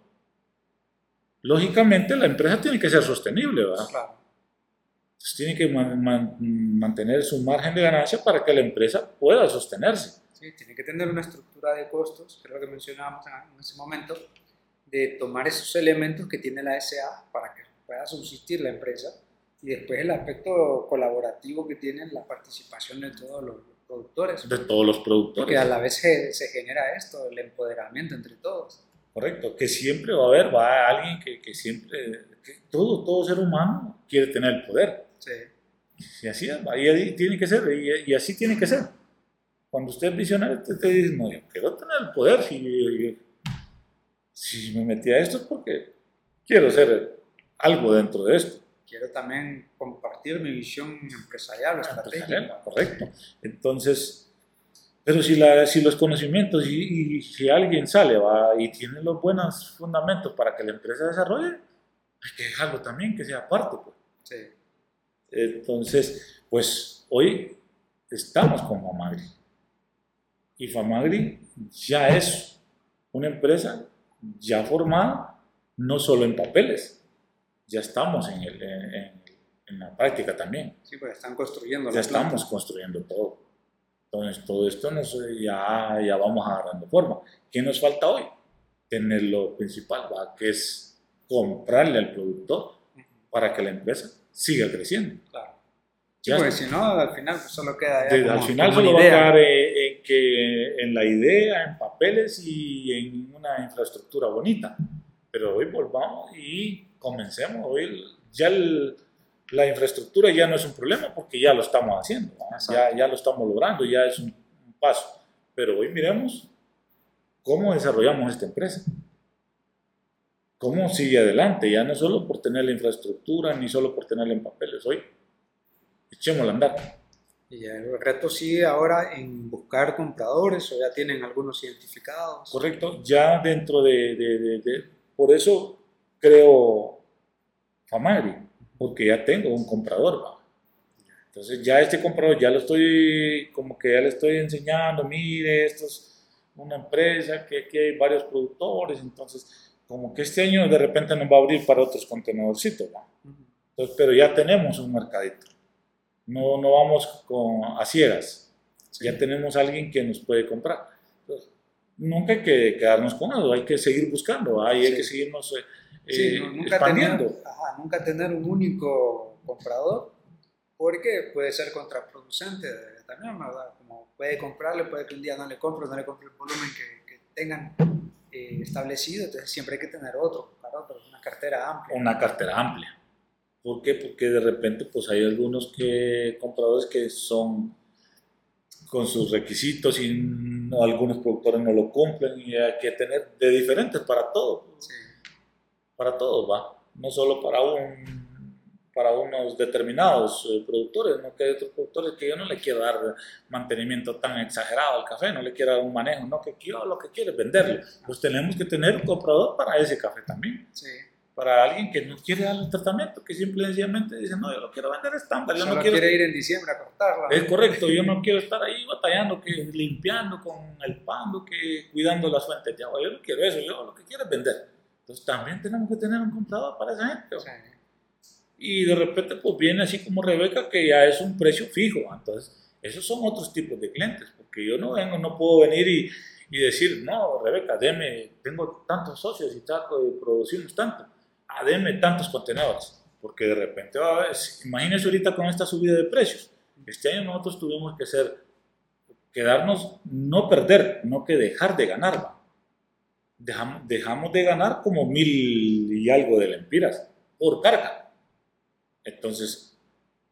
Lógicamente la empresa tiene que ser sostenible, ¿verdad? Claro. Entonces, tiene que mantener su margen de ganancia para que la empresa pueda sostenerse. Sí, tiene que tener una estructura de costos, creo que mencionábamos en ese momento, de tomar esos elementos que tiene la SA para que pueda subsistir la empresa y después el aspecto colaborativo que tienen la participación de todos los productores. De todos los productores. Que a la vez se, se, genera esto, el empoderamiento entre todos. Correcto, que siempre va a haber, va a alguien que, que siempre, todo, todo ser humano quiere tener el poder. Sí. Y así es, y tiene que ser, y, así tiene que ser. Cuando usted es visionario, usted te dice, no, yo quiero tener el poder, si, si me metí a esto es porque quiero ser algo dentro de esto. Quiero también compartir mi visión empresarial, estratégica. Correcto. Entonces, pero si, la, si los conocimientos y, si alguien sale va, y tiene los buenos fundamentos para que la empresa desarrolle, hay que dejarlo también que sea parte. Pues. Sí. Entonces, pues hoy estamos con Famagri. Y Famagri ya es una empresa ya formada, no solo en papeles, ya estamos en, el, en, la práctica también. Sí, pues están construyendo. Ya estamos construyendo todo. Entonces, todo esto nos, ya, ya vamos agarrando forma. ¿Qué nos falta hoy? Tener lo principal, ¿va? que es comprarle al productor para que la empresa siga creciendo. Claro. Sí, pues si no, al final pues, solo queda. al final solo va a quedar en, que, en la idea, en papeles y en una infraestructura bonita. Pero hoy volvamos y comencemos. Hoy ya la infraestructura ya no es un problema porque ya lo estamos haciendo, ya, ya lo estamos logrando, ya es un, paso. Pero hoy miremos cómo desarrollamos esta empresa. ¿Cómo sigue adelante? Ya no solo por tener la infraestructura, ni solo por tenerla en papeles. Hoy, echémosla a andar. Y el reto sigue ahora en buscar compradores o ya tienen algunos identificados. Correcto, ya dentro de, de, de por eso creo Famagri, porque ya tengo un comprador. Entonces ya este comprador ya lo estoy, como que ya le estoy enseñando, mire, esto es una empresa que aquí hay varios productores, entonces como que este año de repente nos va a abrir para otros contenedorcitos. Entonces, pero ya tenemos un mercadito. No, no vamos con, a ciegas. Ya tenemos alguien que nos puede comprar. Entonces, nunca hay que quedarnos con eso, hay que seguir buscando, hay, hay que seguirnos eh, sí, nunca Tener, nunca tener un único comprador, porque puede ser contraproducente también, ¿verdad? Como puede comprarle, puede que un día no le compre, no le compre el volumen que, que tengan eh, establecido, entonces siempre hay que tener otro, para otro, una Una cartera amplia. Una cartera amplia. ¿Por qué? Porque de repente pues hay algunos que, compradores que son con sus requisitos y no, algunos productores no lo cumplen y hay que tener de diferentes para todo. Sí. Para todos, va. No solo para un para unos determinados eh, productores, no que hay otros productores que yo no le quiero dar mantenimiento tan exagerado al café, no le quiero dar un manejo, no que yo lo que quiero es venderlo. Pues tenemos que tener un comprador para ese café también. Sí para alguien que no quiere darle el tratamiento, que simplemente dice, no, yo lo quiero vender estándar. Yo no quiero quiere ir en diciembre a cortarla. Es correcto, yo no quiero estar ahí batallando, que limpiando con el pando, que cuidando las fuentes de agua. Yo no quiero eso, yo lo que quiero es vender. Entonces también tenemos que tener un comprador para esa gente. Y de repente pues viene así como Rebeca, que ya es un precio fijo. Entonces, esos son otros tipos de clientes, porque yo no vengo, no puedo venir y, y decir, no, Rebeca, deme, tengo tantos socios y trato de producirnos tanto. A denme tantos contenedores, porque de repente va a haber, imagínense ahorita con esta subida de precios, este año nosotros tuvimos que ser, quedarnos, no perder, no que dejar de ganar, Dejamos, dejamos de ganar como mil y algo de lempiras por carga. Entonces,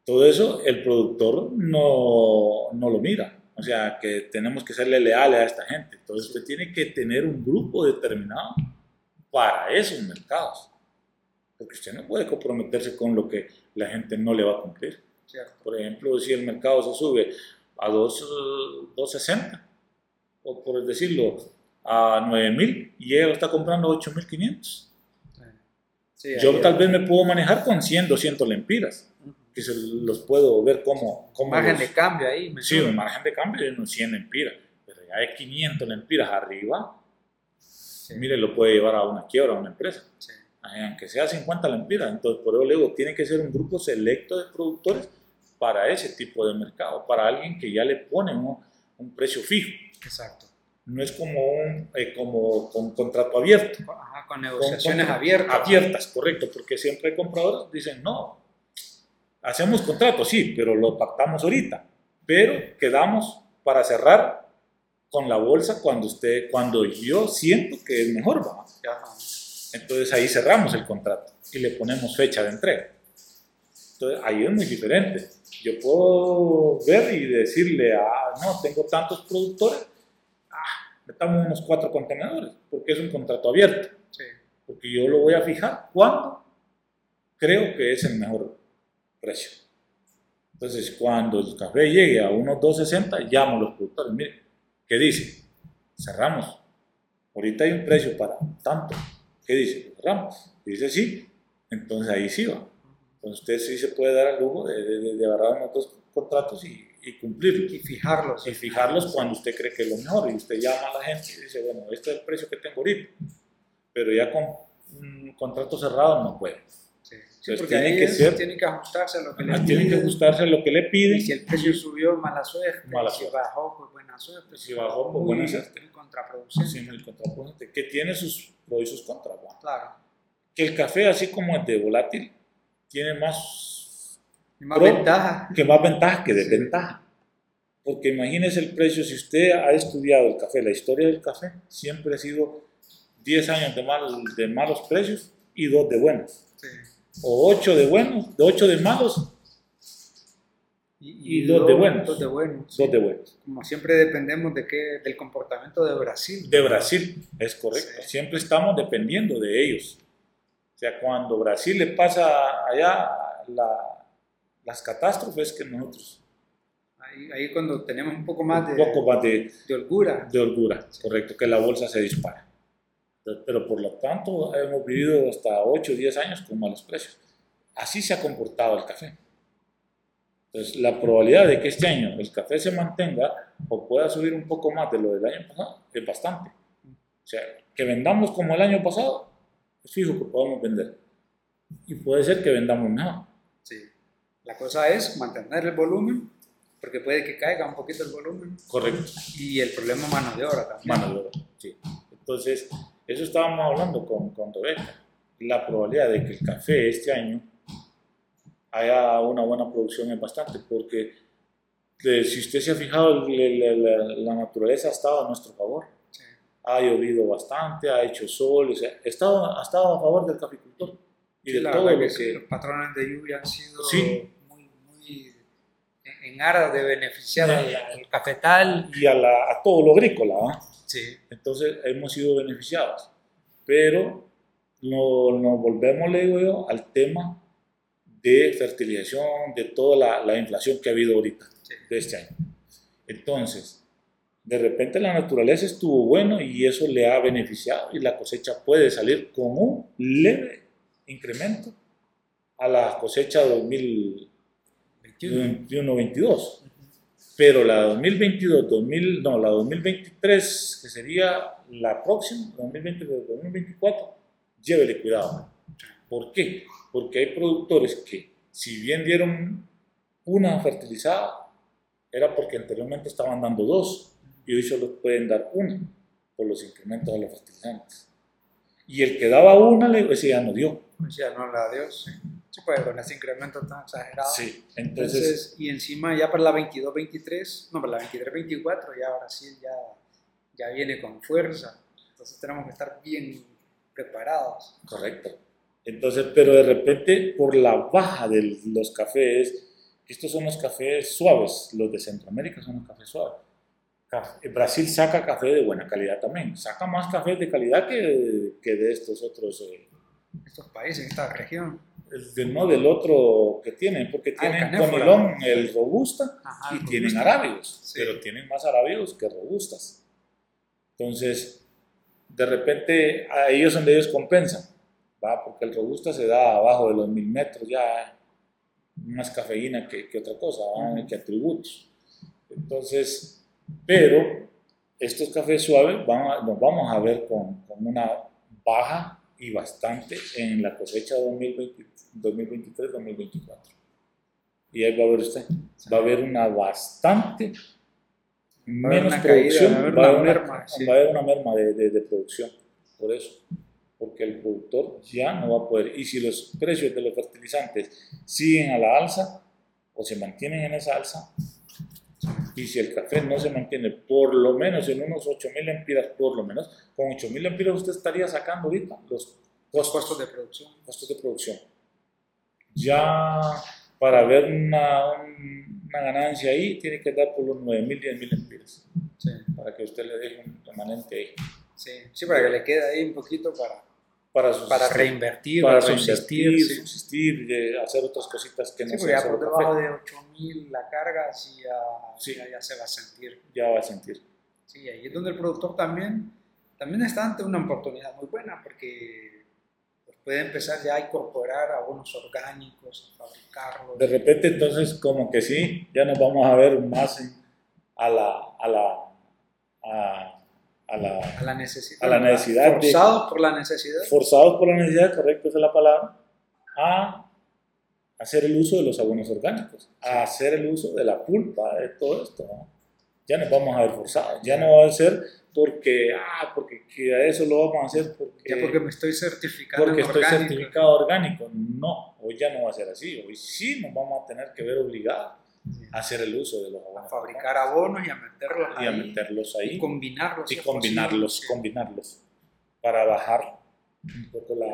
todo eso el productor no, no lo mira. O sea, que tenemos que serle leales a esta gente. Entonces, usted tiene que tener un grupo determinado para esos mercados. Porque usted no puede comprometerse con lo que la gente no le va a cumplir. Por ejemplo, si el mercado se sube a 2.60, o por decirlo, a 9.000 y él está comprando 8.500. Yo tal vez me puedo manejar con 100, 200 lempiras, que se los puedo ver como... como margen de cambio ahí. sí, un margen de cambio de unos 100 lempiras, pero ya hay 500 lempiras arriba, mire, lo puede llevar a una quiebra, a una empresa. Sí aunque sea 50 lempiras. Entonces, por eso le digo, tiene que ser un grupo selecto de productores para ese tipo de mercado, para alguien que ya le pone un, precio fijo. Exacto. No es como un eh, como con contrato abierto. Ajá, con negociaciones abiertas. Abiertas, correcto, porque siempre hay compradores que dicen, no, hacemos contrato, sí, pero lo pactamos ahorita, pero quedamos para cerrar con la bolsa cuando usted, cuando yo siento que es mejor. Entonces ahí cerramos el contrato y le ponemos fecha de entrega. Entonces ahí es muy diferente. Yo puedo ver y decirle, ah, no, tengo tantos productores, metamos unos cuatro contenedores, porque es un contrato abierto. Porque yo lo voy a fijar cuando creo que es el mejor precio. Entonces, cuando el café llegue a unos 2.60, llamo a los productores, mire, ¿qué dice? Cerramos. Ahorita hay un precio para tanto ¿Qué dice? Cerramos. Dice sí, entonces ahí sí va. Entonces usted sí se puede dar el lujo de, de, de agarrar otros contratos y, y, cumplirlos. Y fijarlos. Y fijarlos cuando usted cree que es lo mejor. Y usted llama a la gente y dice, bueno, este es el precio que tengo ahorita. Pero ya con un contrato cerrado no puede. Sí, porque tiene que, ser, que ajustarse a lo que le piden. Que ajustarse a lo que le piden. Y si el precio subió, mala suerte. Mala si bajó, pues buena suerte. Si bajó, pues buena suerte. Muy contraproducente. Sí, muy contraproducente. Que tiene sus pros y sus contras. Claro. Que el café, así como es de volátil, tiene más, más ventaja. Que más ventaja que desventaja. Porque imagínese el precio, si usted ha estudiado el café, la historia del café, siempre ha sido 10 años de, mal, de malos precios y 2 de buenos. Sí o ocho de buenos, de ocho de malos y, dos, de buenos. Dos de buenos. Dos de buenos. Como siempre dependemos de qué, del comportamiento de Brasil. De Brasil, es correcto. Siempre estamos dependiendo de ellos. O sea, cuando Brasil le pasa allá la, las catástrofes que nosotros... Ahí, ahí cuando tenemos un poco más de, un poco más de, de holgura. De holgura, correcto, que la bolsa se dispara pero por lo tanto hemos vivido hasta 8 o 10 años con malos precios. Así se ha comportado el café. Entonces, la probabilidad de que este año el café se mantenga o pueda subir un poco más de lo del año pasado es bastante. O sea, que vendamos como el año pasado, es fijo que podemos vender. Y puede ser que vendamos mejor. Sí. La cosa es mantener el volumen, porque puede que caiga un poquito el volumen. Correcto. Y el problema mano de obra también. Mano de obra, sí. Entonces, eso estábamos hablando con, con Rebeca. La probabilidad de que el café este año haya una buena producción es bastante, porque si usted se ha fijado, la, naturaleza ha estado a nuestro favor. ha llovido bastante, ha hecho sol, o sea, ha estado, ha estado a favor del caficultor y de todo lo que, los patrones de lluvia han sido muy en aras de beneficiar al, cafetal y a, la, a todo lo agrícola. ¿ah? Sí. Entonces hemos sido beneficiados, pero nos no volvemos, le digo yo, al tema de fertilización, de toda la, la inflación que ha habido ahorita, de este año. Entonces, de repente la naturaleza estuvo bueno y eso le ha beneficiado y la cosecha puede salir con un leve incremento a la cosecha 2021-22. Pero la 2022, 2000, no, la 2023, que sería la próxima, 2023-2024, llévele cuidado. ¿Por qué? Porque hay productores que, si bien dieron una fertilizada, era porque anteriormente estaban dando dos y hoy solo pueden dar una por los incrementos de los fertilizantes. Y el que daba una, le decía, ya no dio. Ya no la dio, sí. Sí, pues con ese incremento tan exagerado. Sí, entonces, Y encima ya para la 22-23, no, para la 23-24, ya Brasil ya, ya viene con fuerza. Entonces tenemos que estar bien preparados. Correcto. Entonces, pero de repente, por la baja de los cafés, estos son los cafés suaves, los de Centroamérica son los cafés suaves. Brasil saca café de buena calidad también, saca más café de calidad que, que de estos otros... Eh, estos países, esta región. No del otro que tienen, porque ah, tienen Conilón, el robusta, y tienen arábigos, pero tienen más arábigos que robustas. Entonces, de repente, a ellos donde ellos compensan, ¿va? porque el robusta se da abajo de los mil metros, ya más cafeína que, que otra cosa, que atributos. Entonces, pero estos cafés suaves van nos vamos a ver con, con, una baja y bastante en la cosecha 2023-2024. Y ahí va a ver usted, va a haber una bastante menos producción, va, a haber una, merma, de, de, de producción, por eso porque el productor ya no va a poder. Y si los precios de los fertilizantes siguen a la alza o se mantienen en esa alza, y si el café no se mantiene por lo menos en unos 8.000 empiras, por lo menos, con 8.000 empiras usted estaría sacando ahorita los costos de producción. Costos de producción. Ya para ver una, una ganancia ahí, tiene que dar por los 9.000, 10.000 empiras. Sí. Para que usted le deje un remanente ahí. Sí, sí, para que le quede ahí un poquito para para, para reinvertir, para, subsistir, subsistir, hacer otras cositas que no sí, ya por debajo de 8000 la carga sí ya, ya, se va a sentir. Ya va a sentir. Sí, ahí es donde el productor también, también está ante una oportunidad muy buena porque pues, puede empezar ya a incorporar abonos orgánicos, a fabricarlos. De repente entonces como que sí, ya nos vamos a ver más a la, a la a, a la, a la necesidad. A la necesidad forzados por la necesidad. Forzados por la necesidad, correcto, esa es la palabra, a hacer el uso de los abonos orgánicos, a hacer el uso de la pulpa, de todo esto. Ya nos vamos a ver forzados, ya no va a ser porque, ah, porque que eso lo vamos a hacer porque... Ya porque me estoy certificando Porque estoy certificado orgánico. No, hoy ya no va a ser así, hoy sí nos vamos a tener que ver obligados hacer el uso de los abonos. A fabricar abonos y a meterlos y ahí. a meterlos ahí. Y combinarlos. Y combinarlos, combinarlos. Para bajar un poco la,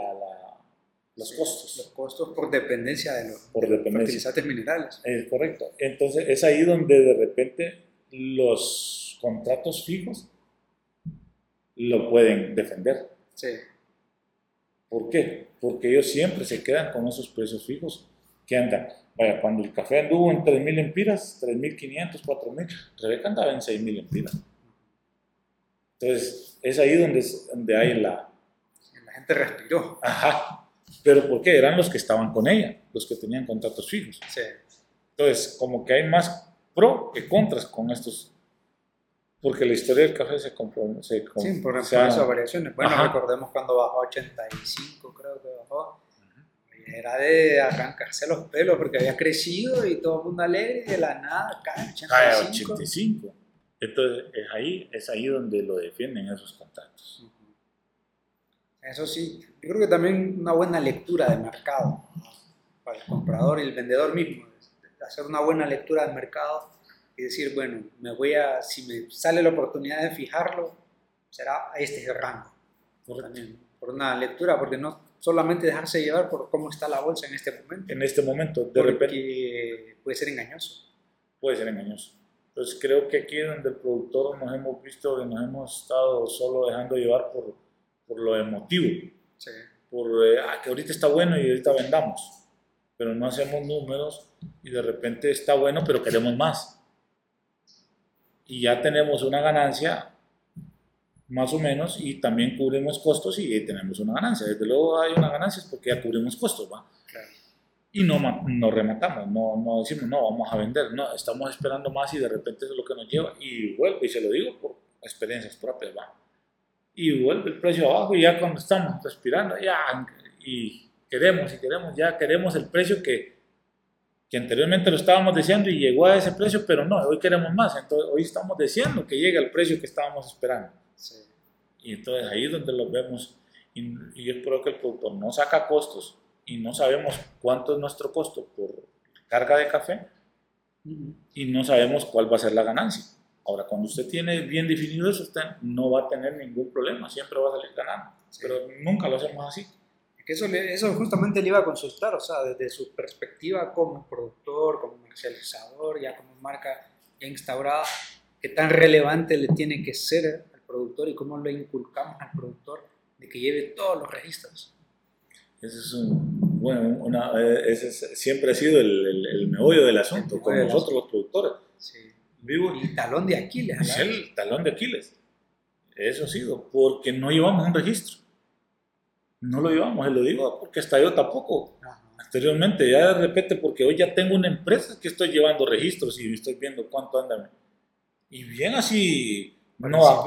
los costos. Los costos por dependencia de los por fertilizantes minerales. Es correcto. Entonces es ahí donde de repente los contratos fijos lo pueden defender. Sí. ¿Por qué? Porque ellos siempre se quedan con esos precios fijos que andan Vaya, cuando el café anduvo en 3.000 empiras, 3.500, 4.000, Rebeca andaba en 6.000 empiras. Entonces, es ahí donde, donde hay la... La gente respiró. Ajá. ¿Pero por qué? Eran los que estaban con ella, los que tenían contratos fijos. Sí. Entonces, como que hay más pro que contras con estos porque la historia del café se compró. Se, sí, por, esas variaciones. Bueno, recordemos cuando bajó a 85, creo que bajó era de arrancarse los pelos porque había crecido y todo el mundo alegre de la nada cae 85. 85. Entonces es ahí, es ahí donde lo defienden esos contactos. Eso sí, yo creo que también una buena lectura de mercado para el comprador y el vendedor mismo, hacer una buena lectura del mercado y decir, bueno, me voy a, si me sale la oportunidad de fijarlo, será este es el rango. por una lectura, porque no solamente dejarse llevar por cómo está la bolsa en este momento. En este momento, de repente. puede ser engañoso. Puede ser engañoso. Entonces creo que aquí donde el productor nos hemos visto que nos hemos estado solo dejando llevar por, por lo emotivo. Sí. Por eh, ah, que ahorita está bueno y ahorita vendamos. Pero no hacemos números y de repente está bueno, pero queremos más. Y ya tenemos una ganancia más o menos, y también cubrimos costos y tenemos una ganancia. Desde luego hay una ganancia porque ya cubrimos costos, ¿va? Y no, no rematamos, no, no decimos, no, vamos a vender, no, estamos esperando más y de repente es lo que nos lleva. Y vuelve, y se lo digo por experiencias propias, ¿va? Y vuelve el precio abajo y ya cuando estamos respirando, ya, y queremos, y queremos, ya queremos el precio que, que anteriormente lo estábamos deseando y llegó a ese precio, pero no, hoy queremos más, entonces hoy estamos deseando que llegue al precio que estábamos esperando. Y entonces ahí es donde lo vemos. Y, y es por que el productor no saca costos y no sabemos cuánto es nuestro costo por carga de café y no sabemos cuál va a ser la ganancia. Ahora, cuando usted tiene bien definido eso, usted no va a tener ningún problema, siempre va a salir ganando. Pero nunca lo hacemos así. eso, eso justamente le iba a consultar, o sea, desde su perspectiva como productor, como comercializador, ya como marca ya instaurada, qué tan relevante le tiene que ser productor y cómo lo inculcamos al productor de que lleve todos los registros. Ese es un, bueno, una, eh, ese siempre ha sido el, el, meollo del asunto con nosotros los productores. Sí. Vivo, y talón de Aquiles. Es el talón de Aquiles. Eso ha sido, porque no llevamos un registro. No lo llevamos, y lo digo porque hasta yo tampoco. Anteriormente, ya de repente, porque hoy ya tengo una empresa que estoy llevando registros y estoy viendo cuánto anda. Y bien así, no,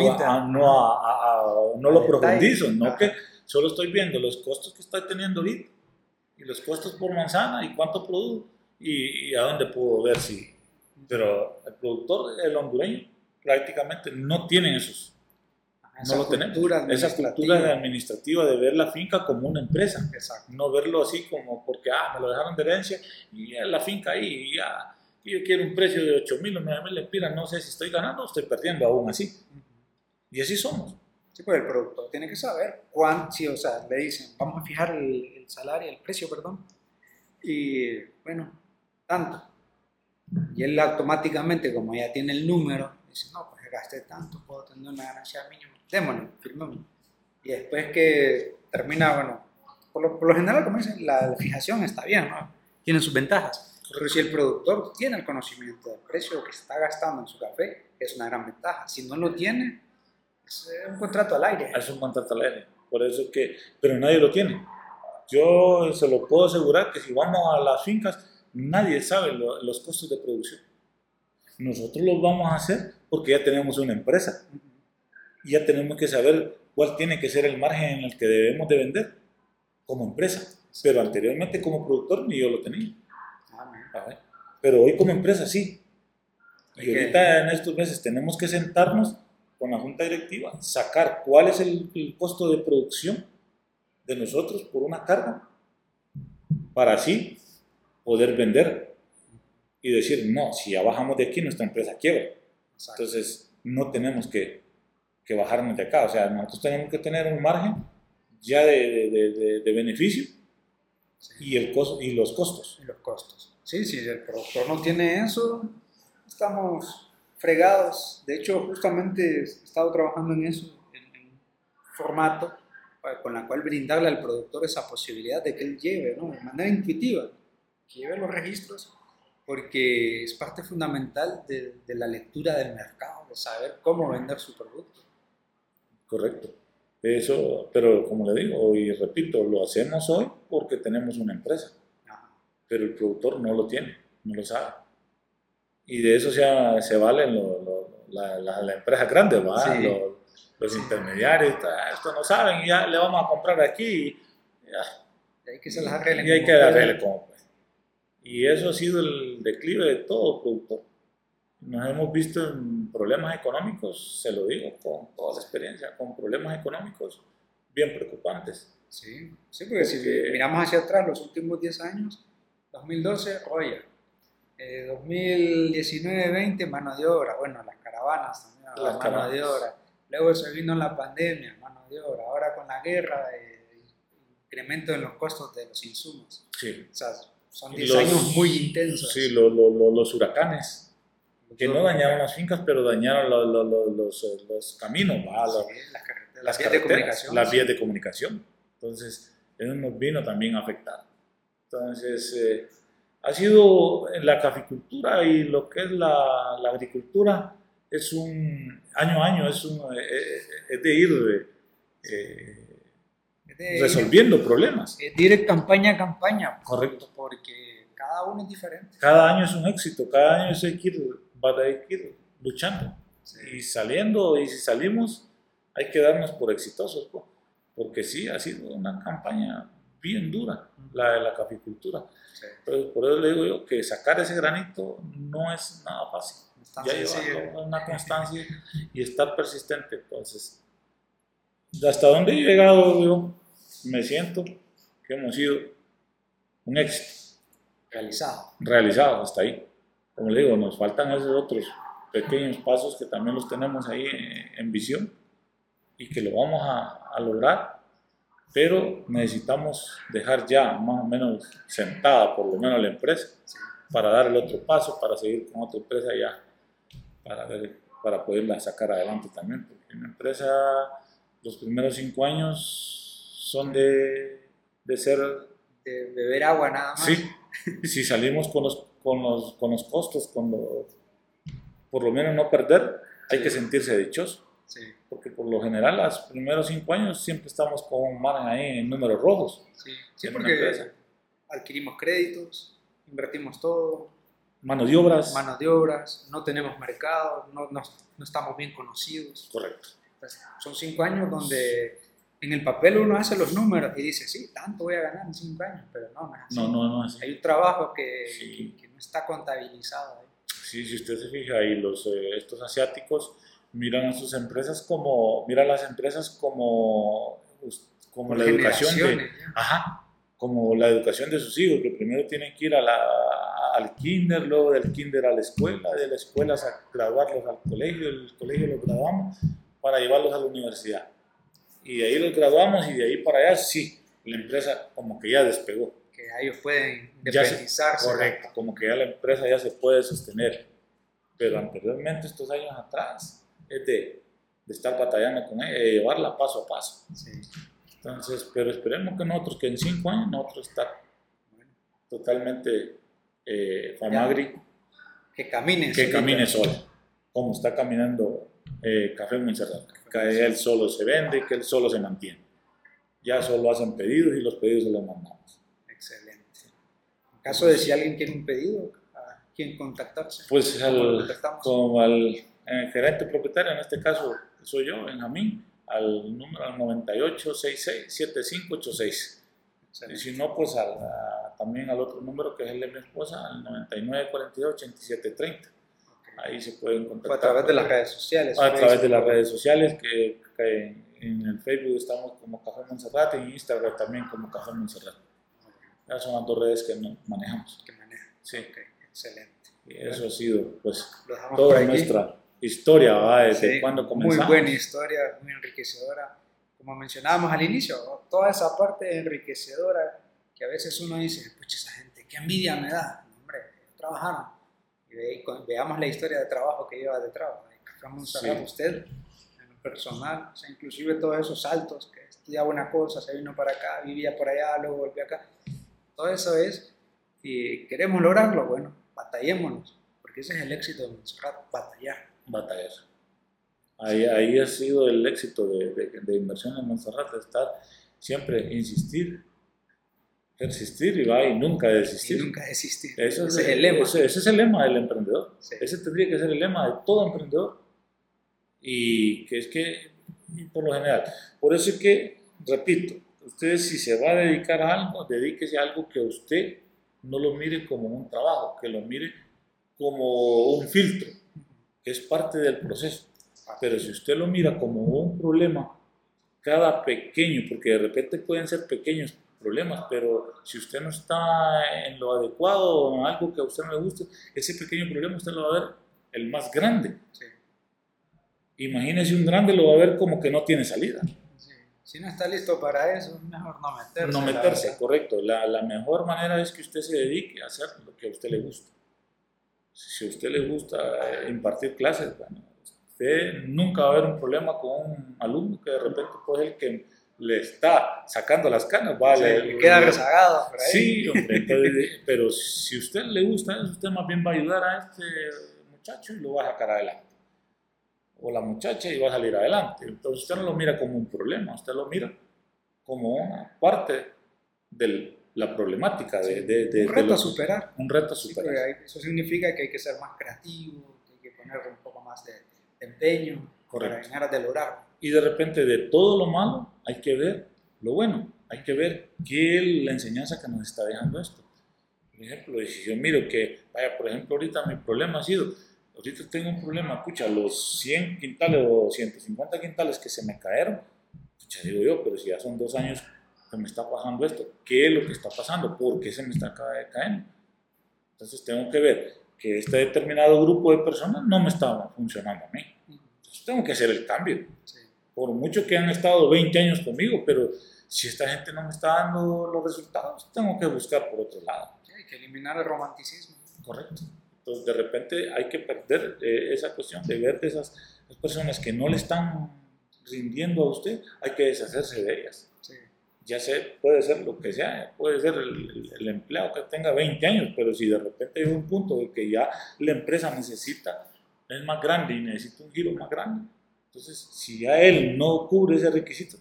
no, no lo profundizo, no que solo estoy viendo los costos que estoy teniendo ahorita y los costos por manzana y cuánto produjo y, a dónde puedo ver si. Pero el productor, el hondureño, prácticamente no tiene esos. no lo tenemos. Esa cultura administrativa de ver la finca como una empresa. No verlo así como porque, ah, me lo dejaron de herencia y la finca ahí y ya yo quiero un precio de 8 mil o 9 mil lempiras, no sé si estoy ganando o estoy perdiendo aún así. Y así somos. Sí, pues el productor tiene que saber cuánto, sí, o sea, le dicen, vamos a fijar el, salario, el precio, perdón, y bueno, tanto. Y él automáticamente, como ya tiene el número, dice, no, pues gasté tanto, puedo tener una ganancia mínima, démosle, firmemos. Y después que termina, bueno, por lo, por lo general, como dicen, la fijación está bien, ¿no? Tiene sus ventajas pero si el productor tiene el conocimiento del precio que está gastando en su café, es una gran ventaja. Si no lo tiene, es un contrato al aire. Es un contrato al aire. Por eso que, pero nadie lo tiene. Yo se lo puedo asegurar que si vamos a las fincas, nadie sabe los costos de producción. Nosotros los vamos a hacer porque ya tenemos una empresa. Y ya tenemos que saber cuál tiene que ser el margen en el que debemos de vender como empresa. Pero anteriormente como productor ni yo lo tenía. Pero hoy como empresa sí. Y ahorita en estos meses tenemos que sentarnos con la junta directiva, sacar cuál es el, costo de producción de nosotros por una carga, para así poder vender y decir, no, si ya bajamos de aquí, nuestra empresa quiebra. Entonces, no tenemos que, que, bajarnos de acá. O sea, nosotros tenemos que tener un margen ya de, de, de, beneficio y, el costo, y los costos. Y los costos. Sí, si el productor no tiene eso, estamos fregados. De hecho, justamente he estado trabajando en eso, en, un formato con la cual brindarle al productor esa posibilidad de que él lleve, de manera intuitiva, lleve los registros, porque es parte fundamental de, de la lectura del mercado, de saber cómo vender su producto. Correcto. Eso, pero como le digo, y repito, lo hacemos hoy porque tenemos una empresa pero el productor no lo tiene, no lo sabe. Y de eso se, se valen las la, empresas grandes, los, intermediarios, esto no saben, y ya le vamos a comprar aquí. Y, hay que se las arreglen. Y hay que arreglen como pues. Y eso ha sido el declive de todo productor. Nos hemos visto en problemas económicos, se lo digo con toda la experiencia, con problemas económicos bien preocupantes. Sí, sí porque, porque si miramos hacia atrás los últimos 10 años, 2012, Roya. 2019-20, mano de obra. Bueno, las caravanas también, la mano de obra. luego se vino la pandemia, mano de obra, ahora con la guerra, eh, incremento en los costos de los insumos. Sí. O sea, son 10 años muy intensos. Sí, los huracanes que no dañaron las fincas, pero dañaron los, los, caminos, las, vías de comunicación. Las vías de comunicación. Entonces, eso nos vino también a afectar. Entonces, eh, ha sido en la caficultura y lo que es la, la agricultura, es un año a año, es, un, eh, eh, es de ir resolviendo problemas. Es de ir campaña a campaña. Correcto. Porque cada uno es diferente. Cada año es un éxito, cada año es hay que ir va a ir luchando y saliendo, y si salimos, hay que darnos por exitosos, porque sí, ha sido una campaña bien dura la de la caficultura. Entonces, por eso le digo yo que sacar ese granito no es nada fácil. Ya llevarlo una constancia y estar persistente. Entonces, hasta donde he llegado, yo me siento que hemos sido un éxito. Realizado. Realizado, hasta ahí como le digo, nos faltan esos otros pequeños pasos que también los tenemos ahí en visión y que lo vamos a, lograr, pero necesitamos dejar ya más o menos sentada por lo menos la empresa para dar el otro paso, para seguir con otra empresa ya, para, ver, para poderla sacar adelante también, porque en la empresa los primeros cinco años son de, de ser... De beber agua nada más. Sí, si salimos con los con los, con los costos, con por lo menos no perder, hay que sentirse dichoso. Sí. Porque por lo general, los primeros cinco años siempre estamos con un margen ahí en números rojos. Sí, sí porque adquirimos créditos, invertimos todo. Mano de obras. Mano de obras, no tenemos mercado, no, no, no estamos bien conocidos. Correcto. son cinco años donde en el papel uno hace los números y dice, sí, tanto voy a ganar en cinco años, pero no, no es así. No, no, no es así. Hay un trabajo que, que, no está contabilizado. Ahí. Sí, si usted se fija ahí, los, eh, estos asiáticos miran a sus empresas como, miran las empresas como, pues, como la educación de, ajá, como la educación de sus hijos, que primero tienen que ir a la, al kinder, luego del kinder a la escuela, de la escuela a graduarlos al colegio, del colegio los graduamos para llevarlos a la universidad y de ahí los graduamos y de ahí para allá sí, la empresa como que ya despegó. Que ellos pueden independizarse. Correcto, como que ya la empresa ya se puede sostener. Pero anteriormente, estos años atrás, es de, de estar batallando con ella, de llevarla paso a paso. Sí. Entonces, pero esperemos que nosotros, que en cinco años nosotros estar totalmente eh, Famagri. Que camine Que camine sola, como está caminando eh, Café Montserrat que él solo se vende, que él solo se mantiene. Ya solo hacen pedidos y los pedidos se los mandamos. Excelente. En caso de si alguien quiere un pedido, ¿a quién contactarse? Pues al, como al eh, gerente propietario, en este caso soy yo, Benjamín, al número 9866-7586. Y si no, pues también al otro número que es el de mi esposa, al 9942-8730 ahí se pueden contactar. a través de las redes sociales. A través de las redes sociales, que, en el Facebook estamos como Café Montserrat y en Instagram también como Café Montserrat. Esas son las dos redes que manejamos. Que manejan. Sí. excelente. Y eso ha sido, pues, toda nuestra historia, ¿verdad? Desde cuando comenzamos. Muy buena historia, muy enriquecedora. Como mencionábamos al inicio, toda esa parte enriquecedora que a veces uno dice, pucha, esa gente, qué envidia me da. Hombre, trabajaron veamos la historia de trabajo que lleva detrás. Vamos a sí. usted, en lo personal, o sea, inclusive todos esos saltos, que estudiaba una cosa, se vino para acá, vivía por allá, luego volvió acá. Todo eso es, y queremos lograrlo, bueno, batallémonos, porque ese es el éxito de Montserrat, batallar. Batallar. Ahí, ahí ha sido el éxito de, de, de inversión en Montserrat, estar siempre, insistir, persistir y va y nunca desistir. Y nunca desistir. ese es el lema. Ese, es el lema del emprendedor. Ese tendría que ser el lema de todo emprendedor. Y que es que, por lo general, por eso es que, repito, usted si se va a dedicar a algo, dedíquese a algo que usted no lo mire como un trabajo, que lo mire como un filtro, es parte del proceso. Pero si usted lo mira como un problema, cada pequeño, porque de repente pueden ser pequeños problemas, pero si usted no está en lo adecuado o en algo que a usted no le guste, ese pequeño problema usted lo va a ver el más grande. Imagínese un grande, lo va a ver como que no tiene salida. Si no está listo para eso, mejor no meterse. No meterse, correcto. La, la, mejor manera es que usted se dedique a hacer lo que a usted le gusta. Si a usted le gusta eh, impartir clases, bueno, usted nunca va a haber un problema con un alumno que de repente pues el que le está sacando las canas, vale. le queda rezagado por ahí. Sí, hombre, pero si a usted le gusta eso, usted más bien va a ayudar a este muchacho y lo va a sacar adelante. O la muchacha y va a salir adelante. Entonces usted no lo mira como un problema, usted lo mira como una parte de la problemática. De, de, un reto a superar. Un reto a superar. eso significa que hay que ser más creativo, que hay que poner un poco más de, empeño para ganar de lograr. Y de repente de todo lo malo hay que ver lo bueno, hay que ver qué es la enseñanza que nos está dejando esto. Por ejemplo, si yo miro que, vaya, por ejemplo, ahorita mi problema ha sido, ahorita tengo un problema, escucha, los 100 quintales o 150 quintales que se me cayeron, escucha, digo yo, pero si ya son dos años que me está pasando esto, ¿qué es lo que está pasando? ¿Por qué se me está cayendo? Entonces tengo que ver que este determinado grupo de personas no me está funcionando a mí. Entonces tengo que hacer el cambio. Sí por mucho que han estado 20 años conmigo, pero si esta gente no me está dando los resultados, tengo que buscar por otro lado. hay que eliminar el romanticismo. Correcto. Entonces, de repente hay que perder eh, esa cuestión de ver de esas personas que no le están rindiendo a usted, hay que deshacerse de ellas. Ya sé, puede ser lo que sea, puede ser el, el, empleado que tenga 20 años, pero si de repente hay un punto de que ya la empresa necesita, es más grande y necesita un giro más grande, entonces, si a él no cubre ese requisito,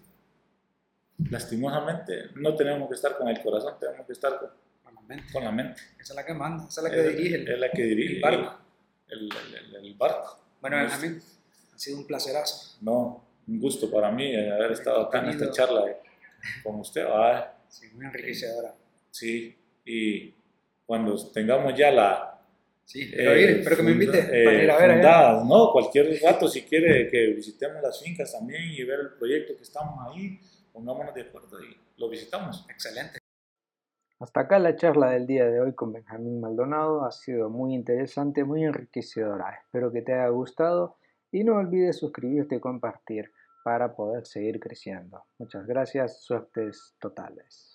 lastimosamente no tenemos que estar con el corazón, tenemos que estar con, la, mente. con la mente. Esa es la que manda, esa es la que dirige. El, es la que dirige el barco. El, el barco. Bueno, Benjamín, ha sido un placerazo. No, un gusto para mí haber estado acá en esta charla con usted. sí, muy enriquecedora. Sí, y cuando tengamos ya la, Sí, pero ir, espero que me invite eh, para ir a ver allá. No, cualquier rato si quiere que visitemos las fincas también y ver el proyecto que estamos ahí, pongámonos de acuerdo y lo visitamos. Excelente. Hasta acá la charla del día de hoy con Benjamín Maldonado. Ha sido muy interesante, muy enriquecedora. Espero que te haya gustado y no olvides suscribirte y compartir para poder seguir creciendo. Muchas gracias, suertes totales.